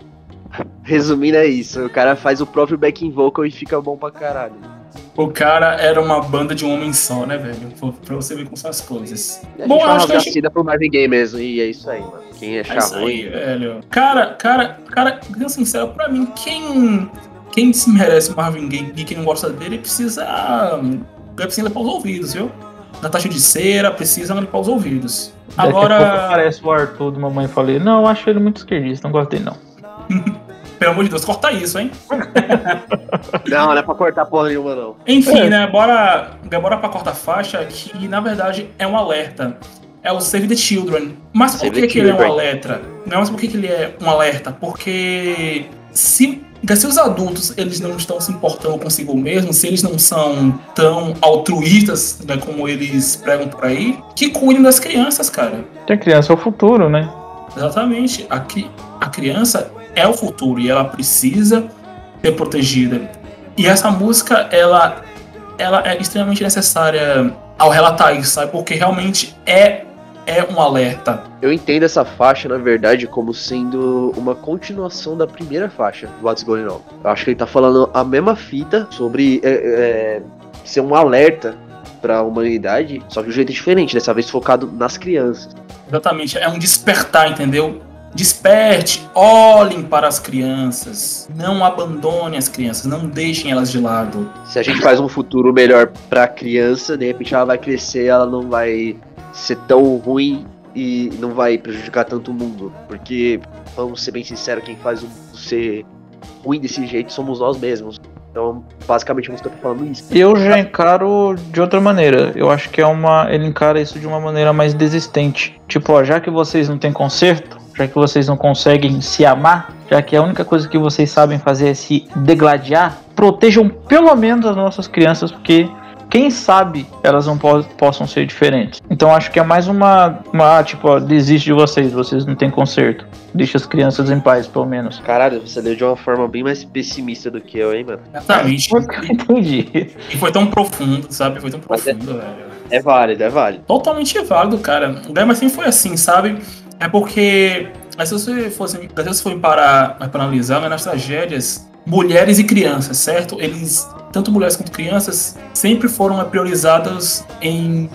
Resumindo, é isso. O cara faz o próprio backing vocal e fica bom pra caralho. O cara era uma banda de um homem só, né, velho? Pra- você ver como são as coisas. E a Bom, gente vai acho que gente- pro Marvin Gaye mesmo. E é isso aí, mano. Quem É achar aí, ruim. velho. Cara, cara, cara, sendo sincero, pra mim, quem, quem desmerece o Marvin Gaye e quem não gosta dele precisa. Precisa limpar os ouvidos, viu? Natasha de cera, precisa limpar os ouvidos. Daqui Agora, aparece o Arthur do Mamãe e falei, não, eu acho ele muito esquerdista, não gosto dele não. pelo amor de Deus, corta isso, hein? Não, não é pra cortar porra nenhuma, não. Enfim, É. né? Bora, bora pra quarta faixa, que na verdade é um alerta. É o Save the Children. Mas por Save que, que ele é um alerta? Não, mas por que, que ele é um alerta? Porque se, se os adultos eles não estão se importando consigo mesmos, se eles não são tão altruístas né, como eles pregam por aí, que cuidem das crianças, cara. Que a criança é o futuro, né? Exatamente. A, a criança é o futuro e ela precisa ser protegida. E essa música, ela, ela é extremamente necessária ao relatar isso, sabe? Porque realmente é, é um alerta. Eu entendo essa faixa, na verdade, como sendo uma continuação da primeira faixa, What's Going On. Eu acho que ele tá falando a mesma fita sobre é, é, ser um alerta pra humanidade, só que de um jeito diferente, dessa vez focado nas crianças. Exatamente. É um despertar, entendeu? Desperte, olhem para as crianças. Não abandone as crianças, não deixem elas de lado. Se a gente faz um futuro melhor pra criança, de repente ela vai crescer, ela não vai ser tão ruim e não vai prejudicar tanto o mundo. Porque, vamos ser bem sinceros, quem faz o mundo ser ruim desse jeito somos nós mesmos. Então, basicamente, a música tá falando isso. Eu já encaro de outra maneira. Eu acho que é uma. Ele encara isso de uma maneira mais desistente. Tipo, ó, já que vocês não têm conserto, já que vocês não conseguem se amar, já que a única coisa que vocês sabem fazer é se degladiar, protejam pelo menos as nossas crianças, porque quem sabe elas não po- possam ser diferentes. Então acho que é mais uma, uma tipo, ó, desiste de vocês, vocês não têm conserto. Deixa as crianças em paz, pelo menos. Caralho, você leu de uma forma bem mais pessimista do que eu, hein, mano? Exatamente. Foi o que eu entendi. E foi tão profundo, sabe? Foi tão é- profundo, velho. É válido, é válido. totalmente válido, cara. O Gamer sempre foi assim, sabe? É porque, mas se você fosse, se você for parar para analisar, né, nas tragédias, mulheres e crianças, certo? Eles, tanto mulheres quanto crianças, sempre foram priorizadas em,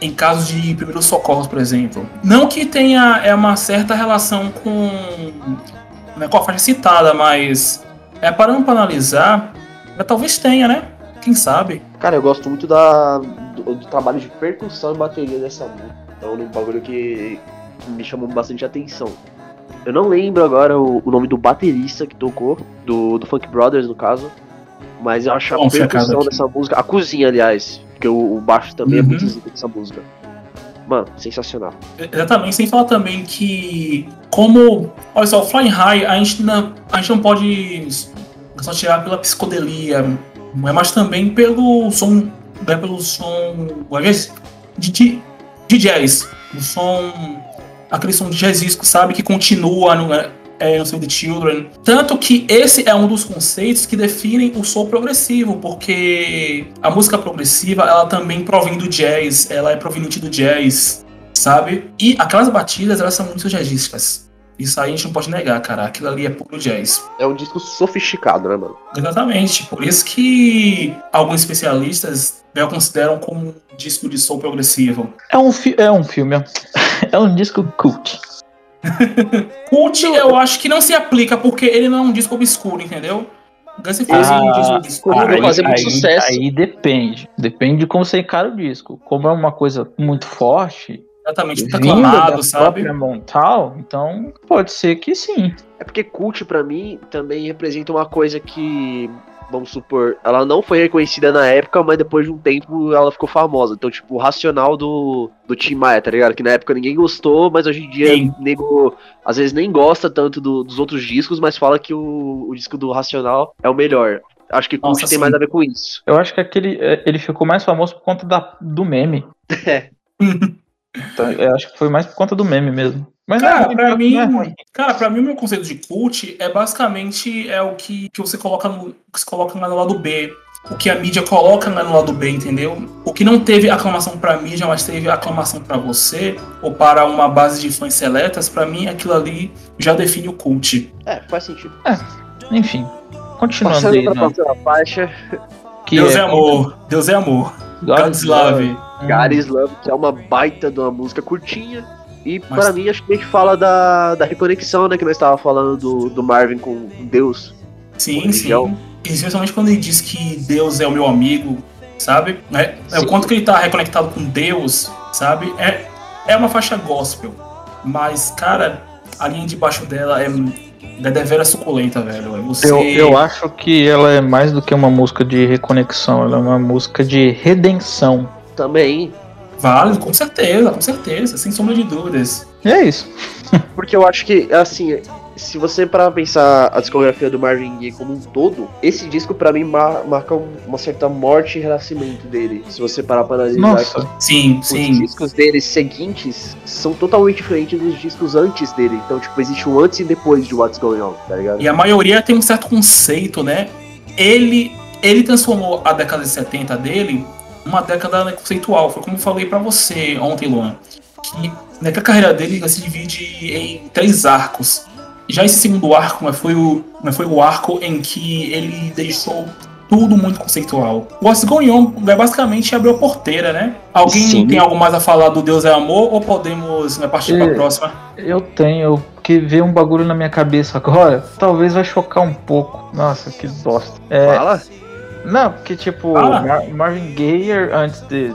em casos de primeiros socorros, por exemplo. Não que tenha é uma certa relação com, né, com a faixa citada, mas é parando para analisar, é, talvez tenha, né? Quem sabe? Cara, eu gosto muito da, do, do trabalho de percussão e bateria dessa música. É um bagulho que me chamou bastante atenção. Eu não lembro agora o, o nome do baterista que tocou, do, do Funk Brothers, no caso. Mas eu acho a Bom, percussão dessa música, a cozinha, aliás, porque o, o baixo também é Uhum. muito zica dessa música. Mano, sensacional. Exatamente, sem falar também que, como. Olha só, o Flying High, a gente não, a gente não pode só tirar pela psicodelia, mas também pelo som. Né, pelo som. De, de, de jazz. O som. Aquele som de jazzisco, sabe? Que continua no, é, no Save the Children. Tanto que esse é um dos conceitos que definem o soul progressivo, porque a música progressiva ela também provém do jazz, ela é proveniente do jazz, sabe? E aquelas batidas elas são muito jazzísticas. Isso aí a gente não pode negar, cara. Aquilo ali é puro jazz. É um disco sofisticado, né, mano? Exatamente. Por isso que alguns especialistas né, consideram como um disco de soul progressivo. É um, é um filme. É um disco cult. Cult eu acho que não se aplica, porque ele não é um disco obscuro, entendeu? Guns N' Roses ah, é um disco obscuro. Aí, fazer muito aí, sucesso. Aí depende. Depende de como você encara o disco. Como é uma coisa muito forte. Exatamente, aclamado, sabe? Montal, então pode ser que sim. É porque cult para mim também representa uma coisa que vamos supor, ela não foi reconhecida na época, mas depois de um tempo ela ficou famosa. Então, tipo, o racional do, do Tim Maia, tá ligado? Que na época ninguém gostou, mas hoje em dia Sim. nego às vezes nem gosta tanto do, dos outros discos, mas fala que o, o disco do Racional é o melhor. Acho que Cult tem mais a ver com isso. Eu acho que aquele é, ele ficou mais famoso por conta da, do meme. É. então, eu acho que foi mais por conta do meme mesmo. Mas cara, é, pra mim, é cara, para mim o meu conceito de cult é basicamente é o que, que você coloca no que se coloca lá no lado B, o que a mídia coloca no lado B, entendeu? O que não teve aclamação para mídia, mas teve aclamação para você ou para uma base de fãs seletas, para mim aquilo ali já define o cult. É, faz sentido. É, enfim, continuando Passando aí, pra próxima faixa. Que Deus é, é amor, Deus é amor. God's Love. God's Love, que é uma baita de uma música curtinha e Mas... para mim, acho que a gente fala da, da reconexão, né? Que nós estávamos falando do, do Marvin com Deus. Sim, sim. Especialmente quando ele diz que Deus é o meu amigo, sabe? É, é o quanto que ele está reconectado com Deus, sabe? É, é uma faixa gospel. Mas, cara, a linha de baixo dela é, é deveras suculenta, velho. É você... Eu, eu acho que ela é mais do que uma música de reconexão, ela é uma música de redenção. Também, Válido, com certeza, com certeza, sem sombra de dúvidas. É isso. Porque eu acho que, assim, se você para pensar a discografia do Marvin Gaye como um todo, esse disco para mim mar marca uma certa morte e renascimento dele. Se você parar para analisar, Nossa, sim, os sim. discos dele seguintes são totalmente diferentes dos discos antes dele. Então, tipo, existe um antes e depois de What's Going On, tá ligado? E a maioria tem um certo conceito, né? Ele ele transformou a década de 70 dele uma década conceitual. Foi como eu falei para você ontem, Luan, que, né, que a carreira dele se divide em três arcos. Já esse segundo arco né, foi, o, né, foi o arco em que ele deixou tudo muito conceitual. O What's Going On é basicamente abrir a porteira, né? Alguém Sim. tem algo mais a falar do Deus é Amor ou podemos né, partir para a próxima? Eu tenho, porque veio um bagulho na minha cabeça agora. Talvez vai chocar um pouco. Nossa, que bosta. É, Fala. Não, porque tipo, ah. Mar Marvin Gaye, antes de,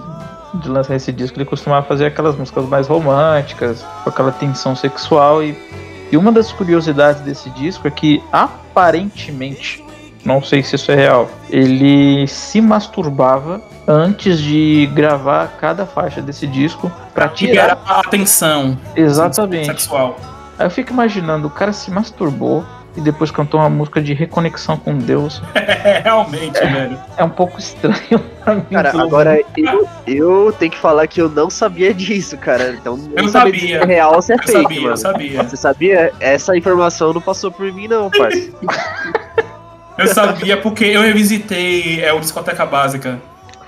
de lançar esse disco, ele costumava fazer aquelas músicas mais românticas, com aquela tensão sexual. E, e uma das curiosidades desse disco é que aparentemente, não sei se isso é real, ele se masturbava antes de gravar cada faixa desse disco para tirar a atenção exatamente sexual. Aí eu fico imaginando, o cara se masturbou e depois cantou uma música de reconexão com Deus. É, realmente, é, velho. É um pouco estranho pra mim. Cara, agora eu, eu tenho que falar que eu não sabia disso, cara. Então, eu sabia. Se é real ou se é eu fake, sabia, mano. Eu sabia. Você sabia? Essa informação não passou por mim, não, parceiro. eu sabia porque eu revisitei é, o Discoteca Básica.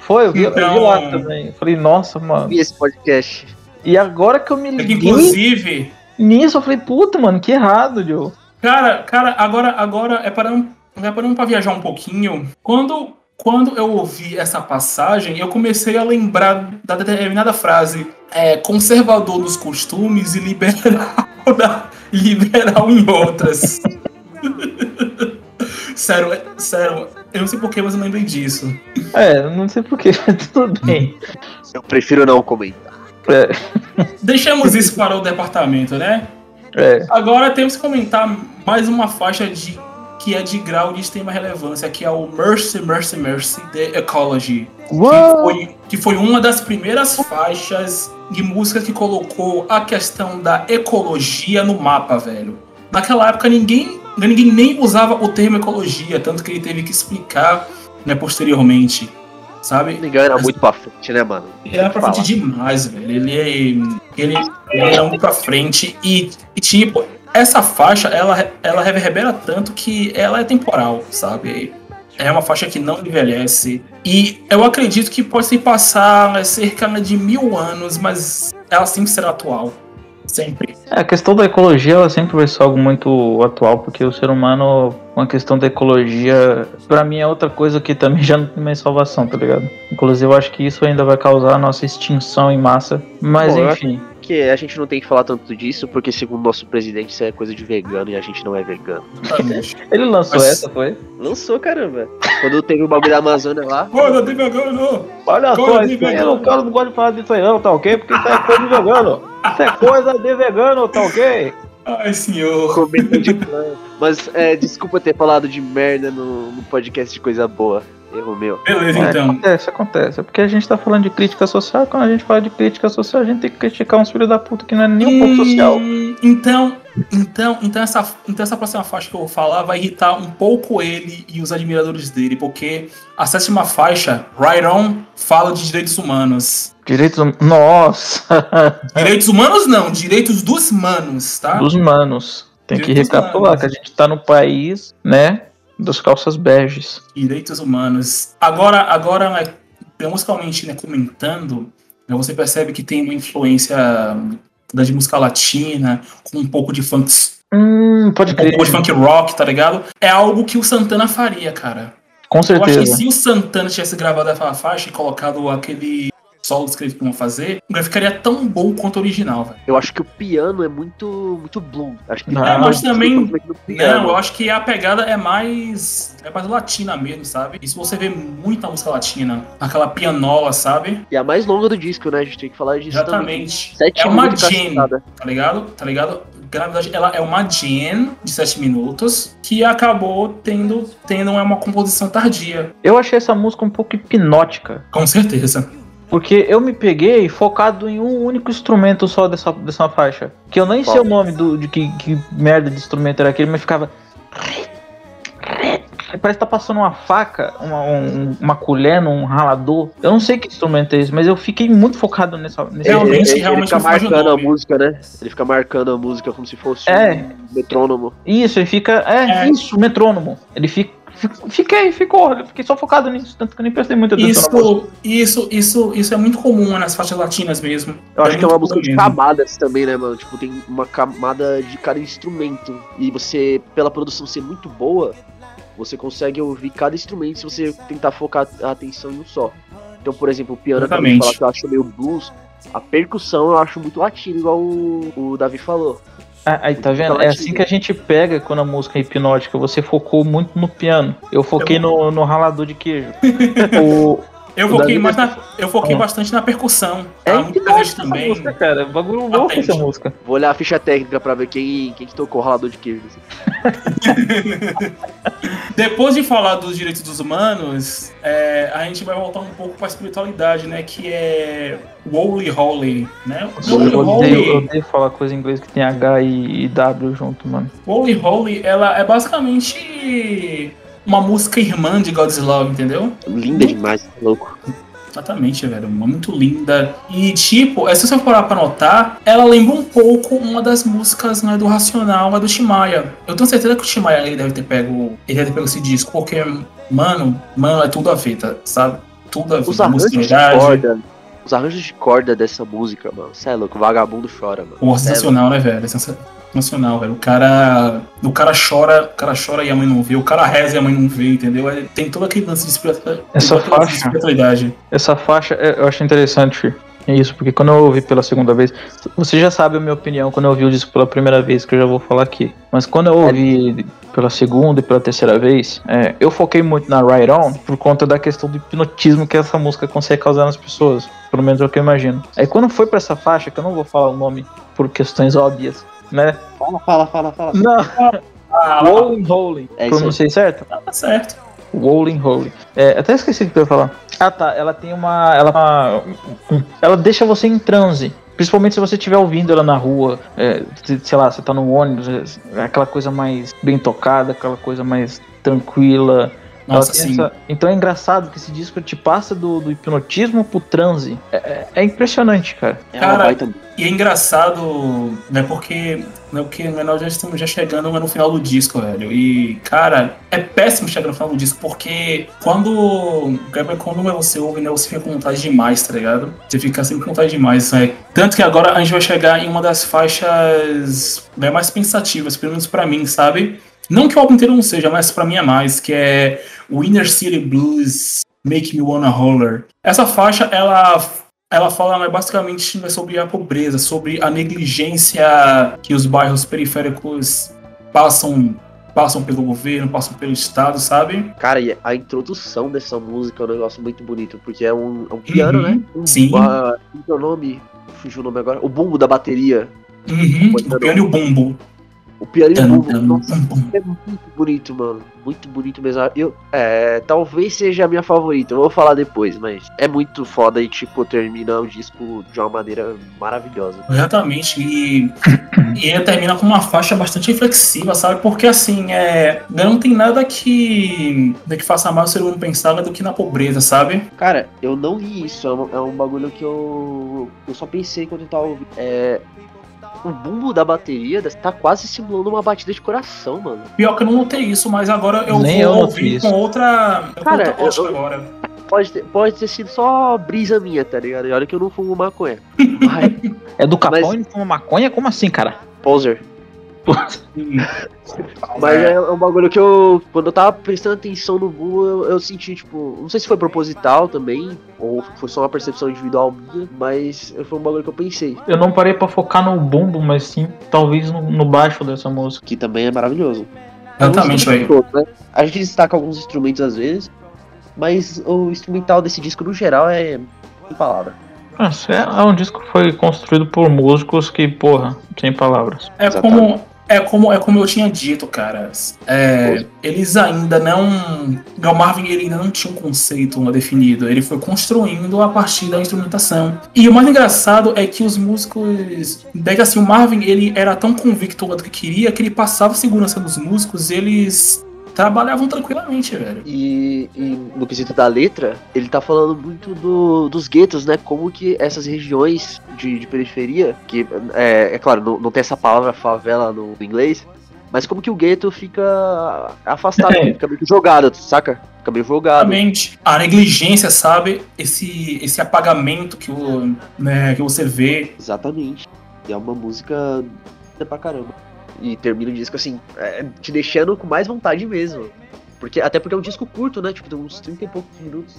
Foi, eu vi, então... eu vi lá então, também. Eu falei, nossa, mano. Eu vi esse podcast. E agora que eu me liguei. Inclusive. Nisso eu falei, puta, mano, que errado, Joe. Cara, cara, agora, agora é para não, é para não para viajar um pouquinho. Quando quando eu ouvi essa passagem, eu comecei a lembrar da determinada frase é, conservador nos costumes e liberal, da, liberal em outras. sério, é, sério, eu não sei porquê, mas eu lembrei disso. É, não sei porquê, mas tudo bem. Eu prefiro não comentar. É. Deixamos isso para o departamento, né? É. Agora temos que comentar mais uma faixa de que é de grau de extrema relevância, que é o Mercy, Mercy, Mercy The Ecology. Que foi, que foi, uma das primeiras faixas de música que colocou a questão da ecologia no mapa, velho. Naquela época ninguém, ninguém nem usava o termo ecologia, tanto que ele teve que explicar né, posteriormente, sabe? Ninguém era muito pra frente, né, mano? Ele era pra frente demais, velho. Ele, é, ele, ele era muito pra frente e, e, tipo, essa faixa, ela, ela reverbera tanto que ela é temporal, sabe? É uma faixa que não envelhece. E eu acredito que pode se passar cerca de mil anos, mas ela sempre será atual. Sempre. É, a questão da ecologia ela sempre vai ser algo muito atual, porque o ser humano, uma questão da ecologia, para mim é outra coisa que também já não tem mais salvação, tá ligado? Inclusive eu acho que isso ainda vai causar a nossa extinção em massa. Mas Bom, enfim que a gente não tem que falar tanto disso, porque segundo nosso presidente isso é coisa de vegano e a gente não é vegano. Ele lançou Mas... essa, foi? Lançou, caramba. Quando teve o bagulho da Amazônia lá. Pô, não tem vegano, não. Olha só, isso aí, o cara não gosta de falar disso aí não, tá ok? Porque isso é coisa de vegano. Isso é coisa de vegano, tá ok? Ai, senhor. de Mas é, desculpa ter falado de merda no, no podcast de coisa boa. Erro meu. Beleza, é, então. Acontece, acontece. É porque a gente tá falando de crítica social. Quando a gente fala de crítica social, a gente tem que criticar uns filhos da puta que não é nem um pouco social. Então, então, então essa, então essa próxima faixa que eu vou falar vai irritar um pouco ele e os admiradores dele, porque a sétima faixa, Right On, fala de direitos humanos. Direitos hum, Nossa! direitos humanos não, direitos dos manos, tá? Dos manos. Tem direitos que recapitular que a gente tá no país, né? Dos calças beges. Direitos humanos. Agora, agora né, musicalmente né, comentando, né, você percebe que tem uma influência da de música latina, com um pouco de funk. Hum, pode um crer. pouco de funk rock, tá ligado? É algo que o Santana faria, cara. Com certeza. Eu acho que se o Santana tivesse gravado aquela faixa e colocado aquele solos que eles vão fazer, ficaria tão bom quanto o original, velho. Eu acho que o piano é muito muito blue. Acho que não, é, mas também não, eu acho que a pegada é mais é mais latina mesmo, sabe? Isso você vê muita música latina, aquela pianola, sabe? E a mais longa do disco, né? A gente tem que falar disso Exatamente. é uma jam, tá ligado? Tá ligado? na verdade ela é uma jam de 7 minutos que acabou tendo, tendo uma composição tardia. Eu achei essa música um pouco hipnótica. Com certeza. Porque eu me peguei focado em um único instrumento só dessa, dessa faixa. Que eu nem Qual? sei o nome do, de que, que merda de instrumento era aquele, mas ficava. Parece que tá passando uma faca, uma, um, uma colher num ralador. Eu não sei que instrumento é esse, mas eu fiquei muito focado nessa. nesse realmente, ele, realmente ele fica marcando a música, né? Ele fica marcando a música como se fosse é, um metrônomo. Isso, ele fica. É, é. isso, metrônomo. Ele fica Fiquei, ficou, fiquei só focado nisso, tanto que eu nem prestei muita atenção. Isso, isso, isso, isso é muito comum nas faixas latinas mesmo. Eu acho é que é uma música de camadas também, né, mano? Tipo, tem uma camada de cada instrumento. E você, pela produção ser muito boa, você consegue ouvir cada instrumento se você tentar focar a atenção em um só. Então, por exemplo, o piano também fala que eu acho meio blues. A percussão eu acho muito latino, igual o, o Davi falou. Ah, aí, tá vendo? É assim que a gente pega quando a música é hipnótica. Você focou muito no piano. Eu foquei no, no ralador de queijo. o, eu foquei, mais na, eu foquei ah. bastante na percussão. Tá? É Muita gente também. Música, cara. Bagulho louco essa música. Vou olhar a ficha técnica pra ver quem, quem que tocou o ralador de queijo. Depois de falar dos direitos dos humanos, é, a gente vai voltar um pouco pra espiritualidade, né? Que é Holy Holy, né? Holy, eu, odeio, eu odeio falar coisa em inglês que tem H e, e W junto, mano. Holy Holy, ela é basicamente uma música irmã de God's Love, entendeu? Linda demais, tá louco. Exatamente, velho. Muito linda. E, tipo, é, se você for pra notar, ela lembra um pouco uma das músicas né, do Racional, a do Timaya. Eu tenho certeza que o Timaya ele deve ter pego. Ele deve ter pego esse disco, porque, mano, mano, é tudo a ver, tá, sabe? Tudo a ver. Os arranjos de corda. Os arranjos de corda dessa música, mano. Cê é louco, o vagabundo chora, mano. Pô, sensacional, né, velho? É sensacional nacional, velho. O cara, o cara chora, o cara chora e a mãe não vê, o cara reza e a mãe não vê, entendeu? Tem todo aquele lance de espiritualidade. Essa faixa, essa faixa eu acho interessante isso, porque quando eu ouvi pela segunda vez, você já sabe a minha opinião quando eu ouvi o disco pela primeira vez, que eu já vou falar aqui. Mas quando eu ouvi pela segunda e pela terceira vez, é, eu foquei muito na Ride On por conta da questão do hipnotismo que essa música consegue causar nas pessoas. Pelo menos é o que eu imagino. Aí quando foi para essa faixa, que eu não vou falar o nome por questões óbvias, né? Fala, fala, fala, fala. Não. Ah, Rolling Rolling. É Pronunciei certo? Tá certo. Rolling Rolling. É, até esqueci o que eu ia falar. Ah tá, ela tem uma. Ela, uma, ela deixa você em transe. Principalmente se você estiver ouvindo ela na rua, é, sei lá, você tá no ônibus, é aquela coisa mais bem tocada, aquela coisa mais tranquila. Nossa, sim. Essa... Então é engraçado que esse disco te passa do, do hipnotismo pro transe. É, é, é impressionante, cara. É cara, e é engraçado, né? Porque, né, porque nós já estamos já chegando no final do disco, velho. E, cara, é péssimo chegar no final do disco, porque quando, quando você ouve, né, você fica com vontade demais, tá ligado? Você fica sempre com vontade demais. Né? Tanto que agora a gente vai chegar em uma das faixas né, mais pensativas, pelo menos pra mim, sabe? Não que o álbum inteiro não seja, mas para mim é mais, que é o Inner City Blues Make Me Wanna Holler. Essa faixa, ela ela fala basicamente sobre a pobreza, sobre a negligência que os bairros periféricos passam passam pelo governo, passam pelo estado, sabe? Cara, e a introdução dessa música é um negócio muito bonito, porque é um, é um piano, uhum, né? Um, Sim. Uma, o nome, fugiu o nome agora, o bumbo da bateria. Uhum, o piano e o bumbo. O piano e nossa, é muito bonito, mano. Muito bonito mesmo. Eu, é, talvez seja a minha favorita, eu vou falar depois, mas é muito foda e, tipo, termina o disco de uma maneira maravilhosa. Exatamente, e, e ele termina com uma faixa bastante reflexiva, sabe? Porque, assim, é, não tem nada que, que faça mais o ser humano pensar do que na pobreza, sabe? Cara, eu não li isso, é um, é um bagulho que eu, eu só pensei quando eu tava ouvindo. É, o bumbo da bateria tá quase simulando uma batida de coração, mano. Pior que eu não notei isso, mas agora eu Nem vou eu ouvir com outra. Cara, outra eu, agora. Pode ter, pode ter sido só brisa minha, tá ligado? E olha que eu não fumo maconha. Mas, é do Capão mas... e não fuma maconha? Como assim, cara? Poser. Mas é. é um bagulho que eu, quando eu tava prestando atenção no Buu, eu, eu, senti, tipo, não sei se foi proposital também, ou foi só uma percepção individual minha, mas foi um bagulho que eu pensei. Eu não parei para focar no bumbo, mas sim, talvez no, no, baixo dessa música. Que também é maravilhoso. Exatamente, velho. Né? A gente destaca alguns instrumentos às vezes, mas o instrumental desse disco, no geral, é sem palavra. É, é um disco que foi construído por músicos que, porra, sem palavras. É Exatamente. como é como, é como eu tinha dito, cara. É, eles ainda não. O Marvin ele ainda não tinha um conceito definido. Ele foi construindo a partir da instrumentação. E o mais engraçado é que os músicos. Daí assim, o Marvin ele era tão convicto do que queria que ele passava segurança dos músicos. Eles trabalhavam tranquilamente, velho. E, e, no quesito da letra, ele tá falando muito do, dos guetos, né? Como que essas regiões de, de periferia, que é, é claro, não, não, tem essa palavra favela no, inglês, mas como que o gueto fica afastado, é. fica meio jogado, saca? Fica meio jogado. Exatamente. A negligência, sabe? Esse, esse apagamento que, o, né, que você vê. Exatamente. E é uma música pra caramba e termina o disco assim, é, te deixando com mais vontade mesmo. Porque, até porque é um disco curto, né? Tipo, tem uns 30 e poucos minutos.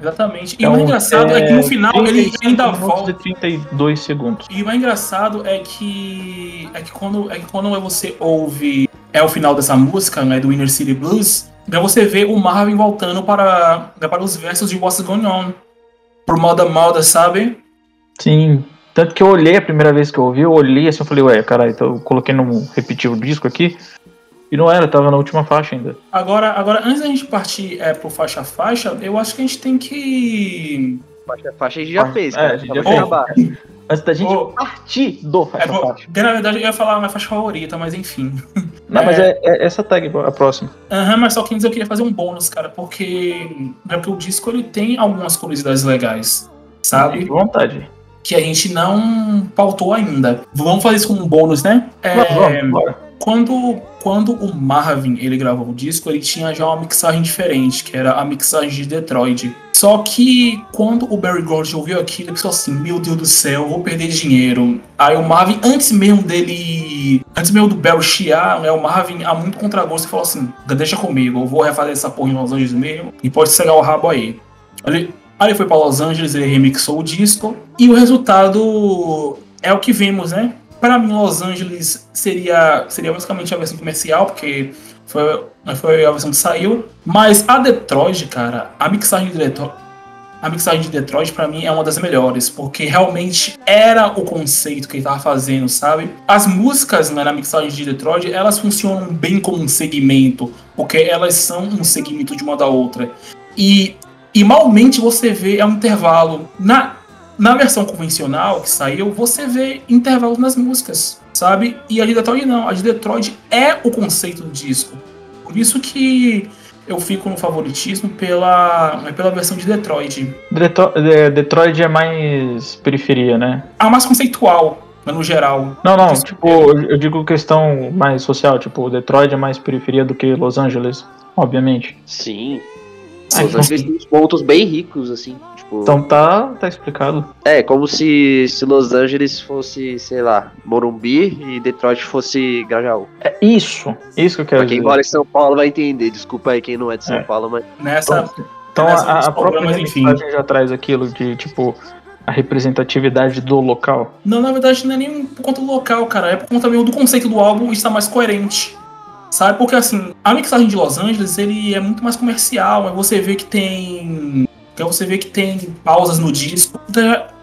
Exatamente. E então, o engraçado é, é, que no final ele ainda volta. De 32 segundos. E o engraçado é que. É que quando, é que quando você ouve. É o final dessa música, né? Do Inner City Blues. Daí você vê o Marvin voltando para, para os versos de What's Going On. Por moda moda, sabe? Sim. Tanto que eu olhei a primeira vez que eu ouvi, eu olhei assim, eu falei, ué, caralho, então eu coloquei no repetitivo disco aqui. E não era, tava na última faixa ainda. Agora, agora antes da gente partir é, pro faixa a faixa, eu acho que a gente tem que. Faixa a faixa a gente já ah, fez, cara. É, a gente já fez. Antes da gente oh, partir do faixa é, faixa. Na verdade, eu ia falar a minha faixa favorita, mas enfim. Não, é, mas é, é, essa tag a próxima. Aham, uhum, mas só que antes eu queria fazer um bônus, cara, porque. É porque o disco ele tem algumas curiosidades legais. Sabe? vontade que a gente não pautou ainda. Vamos fazer isso como um bônus, né? É, quando, quando o Marvin ele gravou o disco, ele tinha já uma mixagem diferente, que era a mixagem de Detroit. Só que quando o Barry Gordy ouviu aquilo, ele pensou assim: Meu Deus do céu, vou perder dinheiro. Aí o Marvin, antes mesmo dele. Antes mesmo do Barry chiar, né, o Marvin, a muito contragosto, falou assim: Deixa comigo, eu vou refazer essa porra em Los Angeles mesmo e pode cegar o rabo aí. Ele, Aí ele foi para Los Angeles, ele remixou o disco e o resultado é o que vimos, né? Para mim, Los Angeles seria seria basicamente a versão comercial, porque foi, foi a versão que saiu. Mas a Detroit, cara, a mixagem de Detroit, a mixagem de Detroit para mim é uma das melhores, porque realmente era o conceito que ele tava fazendo, sabe? As músicas né, na mixagem de Detroit, elas funcionam bem como um segmento, porque elas são um segmento de uma da outra. E e malmente você vê é um intervalo. Na, na versão convencional que saiu, você vê intervalos nas músicas, sabe? E a de Detroit não. A de Detroit é o conceito do disco. Por isso que eu fico no favoritismo pela, pela versão de Detroit. Detroit é mais periferia, né? A mais conceitual, no geral. Não, não, tipo, eu digo questão mais social, tipo, Detroit é mais periferia do que Los Angeles, obviamente. Sim. Los Angeles tem pontos bem ricos, assim. Tipo, então tá, tá explicado. É, como se, se Los Angeles fosse, sei lá, Morumbi e Detroit fosse Grajaú. É isso, isso que eu quero pra quem dizer. mora em São Paulo vai entender. Desculpa aí quem não é de São é. Paulo, mas. Nessa. Então, nessa a, a própria enfim. já traz aquilo de, tipo, a representatividade do local? Não, na verdade não é nem por conta do local, cara. É por conta mesmo do conceito do álbum estar mais coerente. Sabe? Porque assim, a mixagem de Los Angeles ele é muito mais comercial. Você vê que tem então você vê que tem pausas no disco.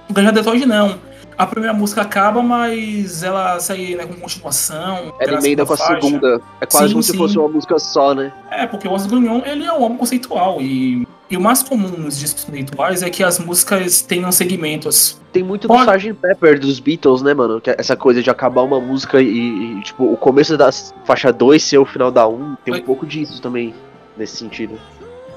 O Ganja Detroit não. A primeira música acaba, mas ela segue né, com continuação. Ela emenda com a faixa. segunda. É quase sim, como sim. se fosse uma música só, né? É, porque o Os Grunion, ele é um álbum conceitual. E, e o mais comum nos discos conceituais é que as músicas tenham segmentos. Tem muito Pode... do Sgt. Pepper dos Beatles, né, mano? Que é essa coisa de acabar uma música e, e tipo, o começo da faixa 2 ser o final da 1. Um, tem um pouco disso também, nesse sentido.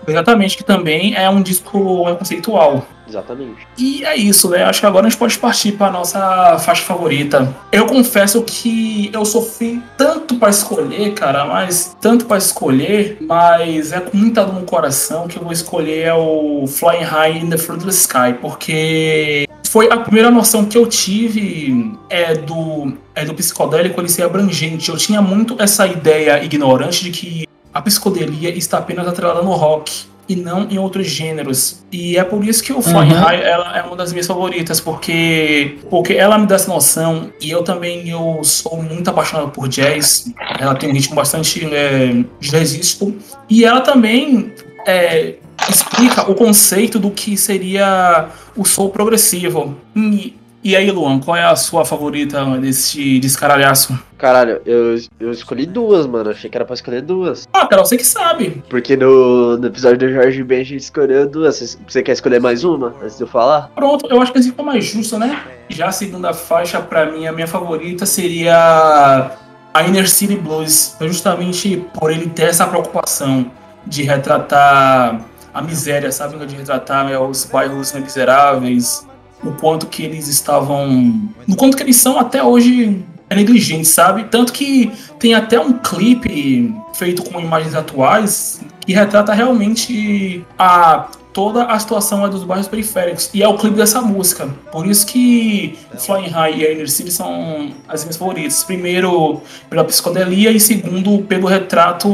Exatamente, que também é um disco conceitual. Exatamente. E é isso, né? Acho que agora a gente pode partir para nossa faixa favorita. Eu confesso que eu sofri tanto para escolher, cara, mas tanto para escolher, mas é com muita dor no coração que eu vou escolher é o Flying High in the Fruitless Sky, porque foi a primeira noção que eu tive é do é do psicodélico ele ser abrangente. Eu tinha muito essa ideia ignorante de que a psicodelia está apenas atrelada no rock e não em outros gêneros. E é por isso que o uhum. High ela é uma das minhas favoritas, porque porque ela me dá essa noção e eu também eu sou muito apaixonado por jazz. Ela tem um ritmo bastante é, jazzístico e ela também é, explica o conceito do que seria o soul progressivo. E e aí, Luan, qual é a sua favorita desse descaralhaço? Caralho, eu, eu escolhi duas, mano. Achei que era pra escolher duas. Ah, cara, você que sabe. Porque no, no episódio do Jorge Ben a gente escolheu duas. Você quer escolher mais uma antes de eu falar? Pronto, eu acho que assim ficou mais justo, né? Já a segunda faixa, pra mim, a minha favorita seria a Inner City Blues. Justamente por ele ter essa preocupação de retratar a miséria, sabe? De retratar né, os bairros miseráveis o quanto que eles estavam. no quanto que eles são até hoje negligentes, sabe? Tanto que tem até um clipe feito com imagens atuais que retrata realmente a toda a situação é dos bairros periféricos. E é o clipe dessa música. Por isso que Flying High e Inner City são as minhas favoritas. Primeiro, pela psicodelia e segundo, pelo retrato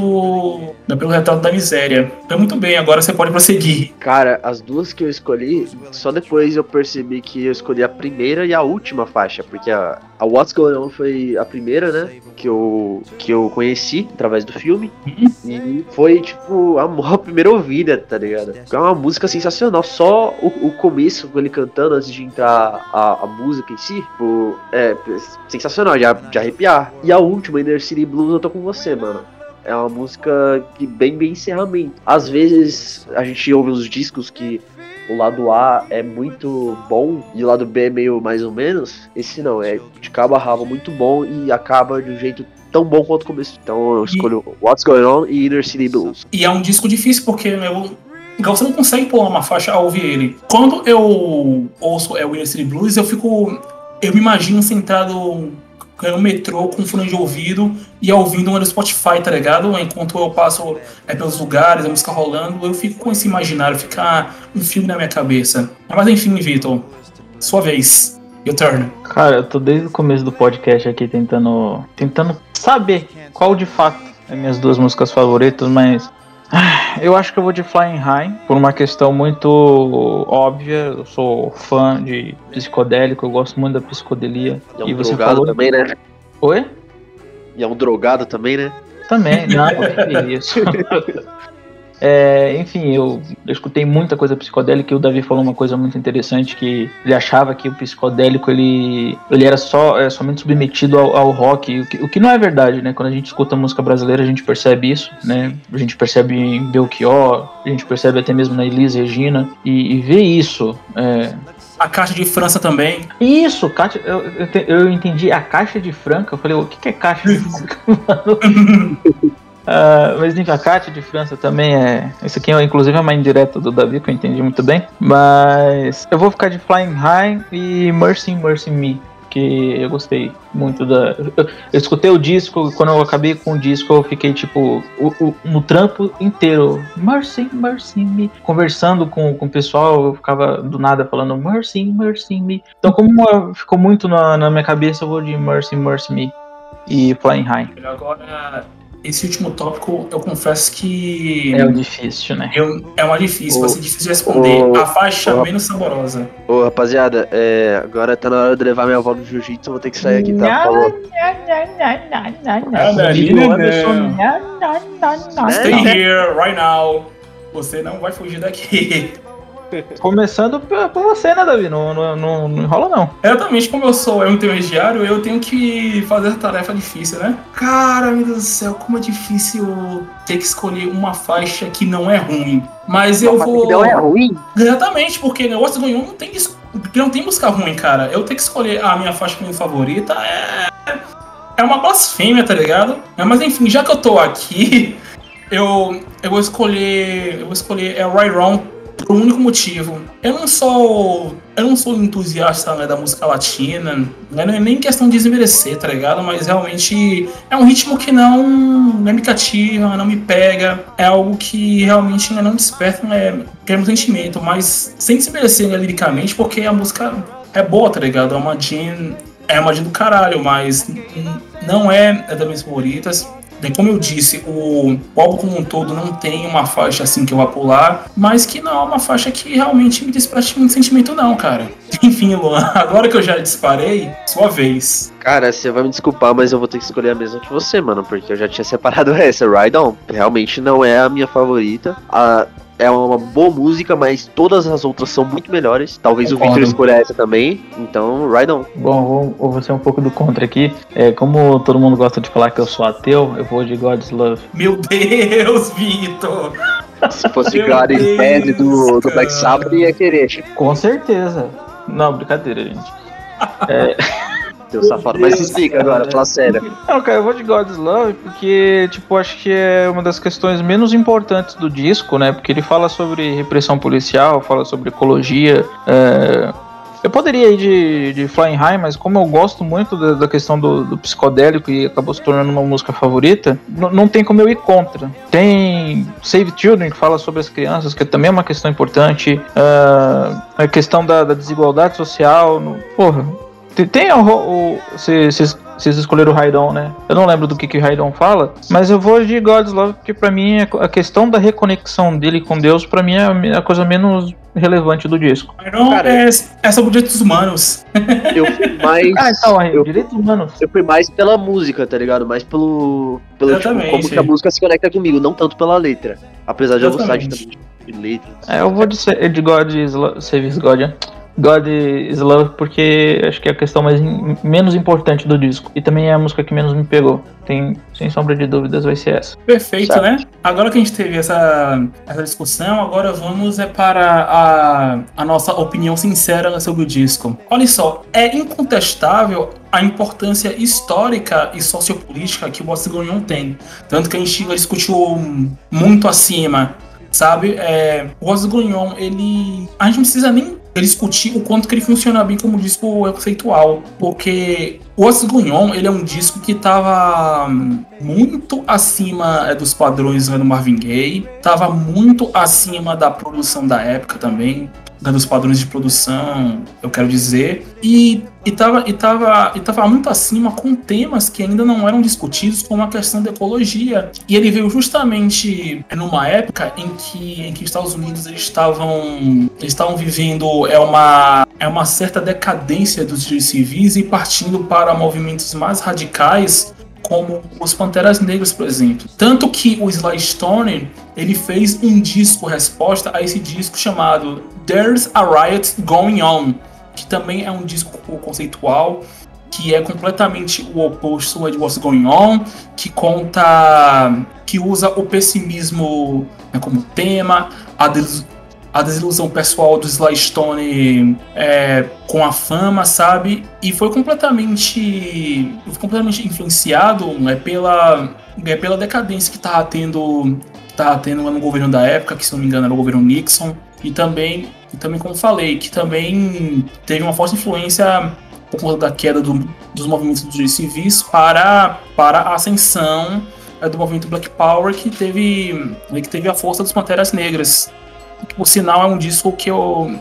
pelo retrato da miséria. Então, muito bem, agora você pode prosseguir. Cara, as duas que eu escolhi, só depois eu percebi que eu escolhi a primeira e a última faixa, porque a, a What's Going On foi a primeira, né, que eu, que eu conheci através do filme. Uhum. E foi, tipo, a, a primeira ouvida, tá ligado? É uma música música sensacional. Só o, o começo, ele cantando antes de entrar a, a música em si, tipo, é sensacional, de, de arrepiar. E a última, Inner City Blues, eu tô com você, mano. É uma música que bem bem encerramento. Às vezes a gente ouve uns discos que o lado A é muito bom e o lado B é meio mais ou menos. Esse não, é de cabo a rabo muito bom e acaba de um jeito tão bom quanto o começo. Então eu escolho e... What's Going On e Inner City Blues. E é um disco difícil porque eu então você não consegue pular uma faixa ao ouvir ele. Quando eu ouço é, o Inner City Blues, eu fico. Eu me imagino sentado no metrô com fone de ouvido e ouvindo um no Spotify, tá ligado? Enquanto eu passo é, pelos lugares, a música rolando, eu fico com esse imaginário, fica um filme na minha cabeça. Mas enfim, Vitor, sua vez. Your turn. Cara, eu tô desde o começo do podcast aqui tentando, tentando saber qual de fato é minhas duas músicas favoritas, mas eu acho que eu vou de Flying High, por uma questão muito óbvia. Eu sou fã de psicodélico, eu gosto muito da psicodelia. E é um e você falou também, né? Oi? E é um drogado também, né? Também, não, é isso. É, enfim, eu, eu, escutei muita coisa psicodélica e o Davi falou uma coisa muito interessante que ele achava que o psicodélico ele, ele era só é, somente submetido ao, ao rock, o que, o que, não é verdade, né? Quando a gente escuta música brasileira a gente percebe isso, né? A gente percebe em Belchior, a gente percebe até mesmo na Elisa Regina e, e ver isso é, A caixa de França também. Isso, caixa, eu, eu, eu entendi a caixa de Franca. Eu falei, o que, que é caixa de Franca? mano? Ah, mas enfim, a caixa de França também é. Isso aqui, é, inclusive, é uma indireta do Davi, que eu entendi muito bem. Mas eu vou ficar de Flying High e Mercy, Mercy Me. Que eu gostei muito da. Eu, eu escutei o disco, quando eu acabei com o disco, eu fiquei tipo o- o- no trampo inteiro. Mercy, Mercy Me. Conversando com, com o pessoal, eu ficava do nada falando Mercy, Mercy Me. Então, como ficou muito na, na minha cabeça, eu vou de Mercy, Mercy Me e Flying High. Agora, esse último tópico, eu confesso que. É o difícil, né? eu- é uma difícil, vai ser difícil de responder. o- a faixa o- menos saborosa. Ô, rapaziada, é, agora tá na hora de levar minha avó no jiu-jitsu, eu vou ter que sair aqui, tá? Falou. Stay É. here right now. Você não vai fugir daqui. Começando por você, né, Davi? Não, não, não, não enrola, não. Exatamente, como eu sou um intermediário, eu tenho que fazer essa tarefa difícil, né? Cara, meu Deus do céu, como é difícil ter que escolher uma faixa que não é ruim. Mas eu vou. Não é ruim? Exatamente, porque negócio Gonhon não tem, dis- não tem música ruim, cara. Eu ter que escolher a minha faixa minha favorita é. É uma blasfêmia, tá ligado? É, Mas enfim, já que eu tô aqui, eu, eu vou escolher. Eu vou escolher é Right Wrong por um único motivo. Eu não sou. Eu não sou entusiasta né, da música latina. né, Não é nem questão de desmerecer, tá ligado? Mas realmente é um ritmo que não, não me cativa, não me pega. É algo que realmente né, não desperta né, queremos sentimento, mas sem desmerecer né, liricamente, porque a música é boa, tá ligado? É uma Jean. É uma Jean do caralho, mas não é, é das minhas favoritas. Como eu disse, o o álbum como um todo não tem uma faixa assim que eu vá pular, mas que não é uma faixa que realmente me desperte muito sentimento, não, cara. Enfim, Luan, agora que eu já disparei, sua vez. Cara, você vai me desculpar, mas eu vou ter que escolher a mesma que você, mano, porque eu já tinha separado essa, Ride On. Realmente não é a minha favorita. A- é uma boa música, mas todas as outras são muito melhores. Talvez o Concordo. Victor escolha essa também. Então, Ride On. Bom, vou, eu vou ser um pouco do contra aqui. É, como todo mundo gosta de falar que eu sou ateu, eu vou de God's Love. Meu Deus, Vitor! Se fosse God is Dead do, do. Black Sabbath, ia querer. Com certeza. Não, brincadeira, gente. Seu safado. Mas explica agora, fala sério. Não, cara, eu vou de God's Love porque, tipo, acho que é uma das questões menos importantes do disco, né? Porque ele fala sobre repressão policial, fala sobre ecologia. é, Eu poderia ir de, de Flying High, mas como eu gosto muito da, da questão do, do psicodélico e acabou se tornando uma música favorita, não tem como eu ir contra. Tem Save Children, que fala sobre as crianças, que também é uma questão importante. é, a questão da, da desigualdade social. no- porra, tem, tem o. Vocês vocês escolheram o Raidon, né? Eu não lembro do que, que o Raidon fala, mas eu vou de God's Love, porque pra mim é a questão da reconexão dele com Deus, pra mim é a coisa menos relevante do disco. Iron Cara, é, é sobre direitos humanos. Eu fui mais. Ah, então, aí, eu- direitos humanos. Eu fui mais pela música, tá ligado? Mais pelo. pelo tipo, Exatamente. como que a música se conecta comigo, não tanto pela letra. Apesar de eu gostar de, de letra. É, eu vou de, de God Save God, né? God is Love, porque acho que é a questão mais menos importante do disco. E também é a música que menos me pegou. Tem, sem sombra de dúvidas, vai ser essa. Perfeito, Certo. né? Agora que a gente teve essa, essa discussão, agora vamos é para a, a nossa opinião sincera sobre o disco. Olha só, é incontestável a importância histórica e sociopolítica que o Bossa Gonhon tem. Tanto que a gente discutiu muito acima, sabe? É, o Bossa Gonhon, ele... A gente não precisa nem discutir o quanto que ele funciona bem como disco conceitual, porque o Os Gunyon, ele é um disco que tava muito acima é, dos padrões do Marvin Gaye, tava muito acima da produção da época também, né, dos padrões de produção, eu quero dizer, e, e, tava, e, tava, e tava muito acima com temas que ainda não eram discutidos, como a questão da ecologia. E ele veio justamente numa época em que, em que os Estados Unidos eles estavam, eles estavam vivendo é uma, é uma certa decadência dos direitos civis e partindo para movimentos mais radicais como os Panteras Negras, por exemplo. Tanto que o Sly Stone ele fez um disco resposta a esse disco chamado There's a Riot Going On, que também é um disco conceitual que é completamente o oposto de What's Going On, que conta, que usa o pessimismo né, como tema, a, a desilusão pessoal do Sly Stone é, com a fama, sabe? E foi completamente, foi completamente influenciado né, pela, é, pela decadência que estava tendo, tendo no governo da época, que se não me engano era o governo Nixon, e também, e também como falei, que também teve uma forte influência por conta da queda do, dos movimentos dos civis para, para a ascensão é, do movimento Black Power que teve, que teve a força das Panteras Negras. Por sinal, é um disco que eu,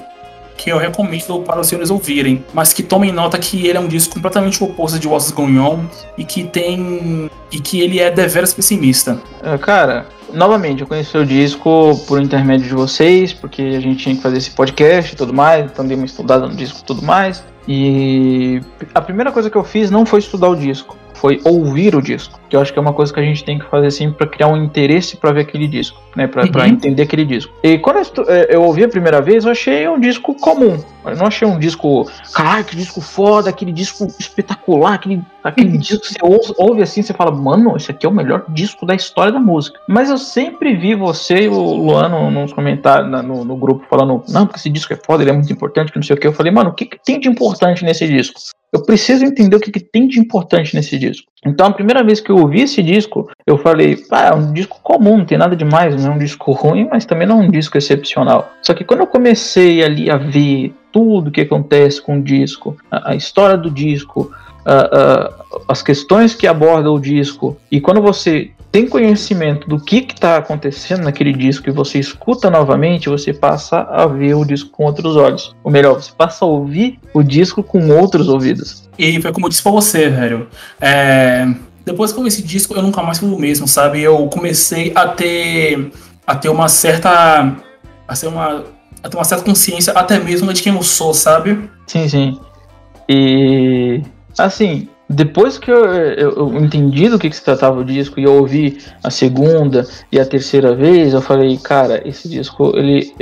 que eu recomendo para os senhores ouvirem, mas que tomem nota que ele é um disco completamente oposto de What's Going On e que tem. e que ele é deveras pessimista. É, cara, novamente, eu conheci o disco por intermédio de vocês, porque a gente tinha que fazer esse podcast e tudo mais, então dei uma estudada no disco e tudo mais. E a primeira coisa que eu fiz não foi estudar o disco, foi ouvir o disco. Que eu acho que é uma coisa que a gente tem que fazer assim para criar um interesse para ver aquele disco, né? Para uhum. entender aquele disco. E quando eu, é, eu, ouvi a primeira vez, eu achei um disco comum. Eu não achei um disco, caralho, que disco foda, aquele disco espetacular, aquele, aquele disco que você ouve, ouve assim, você fala, mano, esse aqui é o melhor disco da história da música. Mas eu sempre vi você e o Luano nos comentários, no, no grupo, falando, não, porque esse disco é foda, ele é muito importante, que não sei o que. Eu falei, mano, o que, que tem de importante nesse disco? Eu preciso entender o que, que, tem de importante nesse disco. Então, a primeira vez que eu ouvi esse disco, eu falei, ah, é um disco comum, não tem nada demais, não é um disco ruim, mas também não é um disco excepcional. Só que quando eu comecei ali a ver tudo que acontece com o disco, a, a história do disco, as questões que aborda o disco, e quando você tem conhecimento do que está acontecendo naquele disco e você escuta novamente, você passa a ver o disco com outros olhos. Ou melhor, você passa a ouvir o disco com outros ouvidos. E foi como eu disse pra você, velho. É... Depois que eu vi esse disco, eu nunca mais fui o mesmo, sabe? Eu comecei a ter, a ter uma certa. a ter uma, a ter uma certa consciência até mesmo de quem eu sou, sabe? Sim, sim. E. Assim, depois que eu, eu, eu, entendi do que, que se tratava o disco e eu ouvi a segunda e a terceira vez, eu falei, cara, esse disco, ele,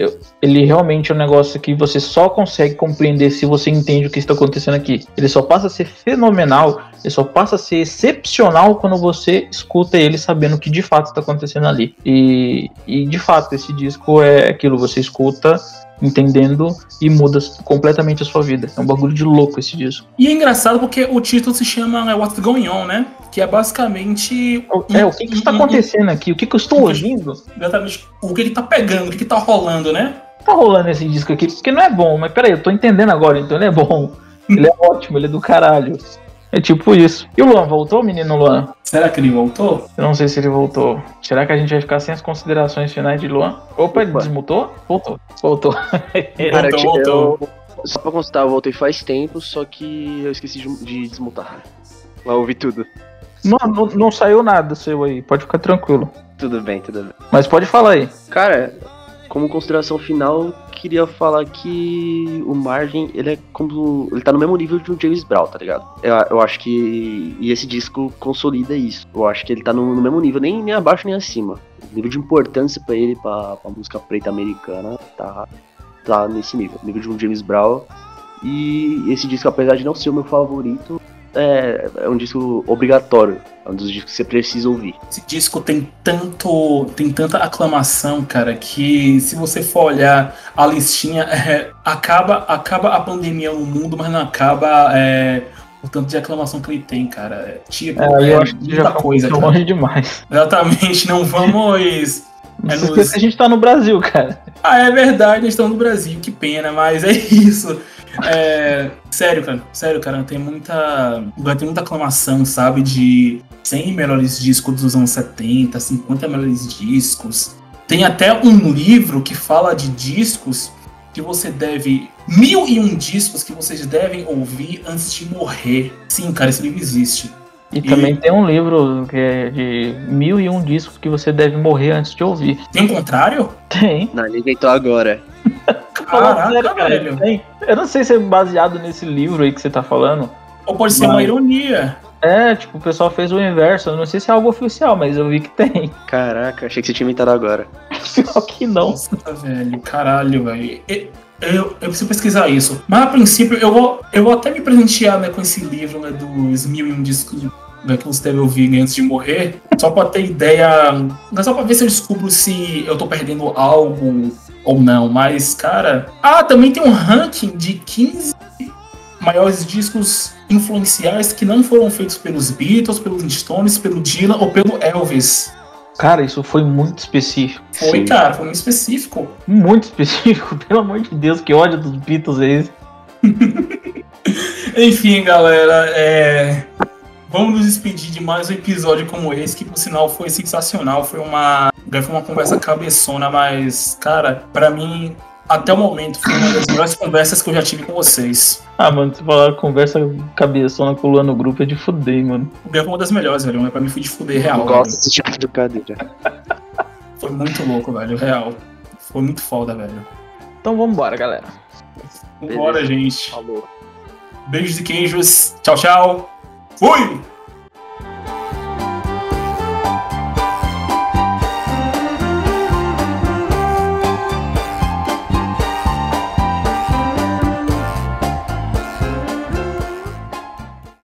ele realmente é um negócio que você só consegue compreender se você entende o que está acontecendo aqui. Ele só passa a ser fenomenal, ele só passa a ser excepcional quando você escuta ele sabendo o que de fato está acontecendo ali. E, e de fato, esse disco é aquilo, você escuta entendendo e muda completamente a sua vida. É um bagulho de louco esse disco. E é engraçado porque o título se chama né, What's Going On, né? Que é basicamente. É, o que, que está acontecendo aqui? O que, que eu estou ouvindo? Exatamente. O que ele tá pegando, o que, que tá rolando, né? Tá rolando esse disco aqui, porque não é bom, mas peraí, eu tô entendendo agora, então ele é bom. Ele é ótimo, ele é do caralho. É tipo isso. E o Luan voltou, menino Luan? Será que ele voltou? Eu não sei se ele voltou. Será que a gente vai ficar sem as considerações finais de Luan? Opa, ele desmutou? Voltou. Voltou. Cara, voltou, voltou. Eu, só pra constar, eu voltei faz tempo, só que eu esqueci de, de desmutar. Lá ouvi tudo. Não, não, não, saiu nada seu aí, pode ficar tranquilo. Tudo bem, tudo bem. Mas pode falar aí. Cara, como consideração final, queria falar que o Marvin, ele é como. Ele tá no mesmo nível de um James Brown, tá ligado? Eu, eu acho que. E esse disco consolida isso. Eu acho que ele tá no, no mesmo nível, nem, nem abaixo nem acima. O nível de importância para ele, pra, pra música preta americana, tá, tá nesse nível. Nível de um James Brown. E esse disco, apesar de não ser o meu favorito, é, é um disco obrigatório. É um dos discos que você precisa ouvir. Esse disco tem tanto. tem tanta aclamação, cara, que se você for olhar a listinha, é, acaba, acaba a pandemia no mundo, mas não acaba é, o tanto de aclamação que ele tem, cara. É, tipo, é, eu acho que muita já coisa. Cara. longe demais. Exatamente, não vamos. É nos... A gente tá no Brasil, cara. Ah, é verdade, nós estamos no Brasil, que pena, mas é isso. É, sério, cara. Sério, cara. Tem muita. Ter muita aclamação, sabe? De 100 melhores discos dos anos 70, 50 melhores discos. Tem até um livro que fala de discos que você deve. Mil e um discos que vocês devem ouvir antes de morrer. Sim, cara, esse livro existe. E, e, também tem um livro que é de mil e um discos que você deve morrer antes de ouvir. Tem o contrário? Tem. Não, ele inventou agora. Caraca, sério, cara, velho. Eu não sei se é baseado nesse livro aí que você tá falando. Ou pode ser mas... uma ironia. É, tipo, o pessoal fez o inverso. Eu não sei se é algo oficial, mas eu vi que tem. Caraca, achei que você tinha inventado agora. Pior que não. Nossa, velho, caralho, velho. Eu, eu, preciso pesquisar isso. Mas a princípio, eu vou, eu vou até me presentear né, com esse livro né, dos mil e um discos né, que você deve ouvir antes de morrer. Só pra ter ideia. Não é só pra ver se eu descubro se eu tô perdendo algo ou não, mas, cara. Ah, também tem um ranking de 15 maiores discos influenciais que não foram feitos pelos Beatles, pelos Stones, pelo Dylan ou pelo Elvis. Cara, isso foi muito específico. Foi, Sim. cara, foi muito específico. Muito específico, pelo amor de Deus, que ódio dos Beatles é esse. Enfim, galera, é... vamos nos despedir de mais um episódio como esse, que por sinal foi sensacional. Foi uma, foi uma conversa cabeçona, mas, cara, para mim até o momento, foi uma das melhores conversas que eu já tive com vocês. Ah, mano, você falar conversa cabeçona com o no grupo é de fuder, mano. O foi uma das melhores, velho. Mas pra mim foi de fuder real. Eu gosto desse tipo de brincadeira. Foi muito louco, velho. Real. Foi muito foda, velho. Então vambora, galera. Vambora, gente. Falou. Beijos e queijos. Tchau, tchau. Fui!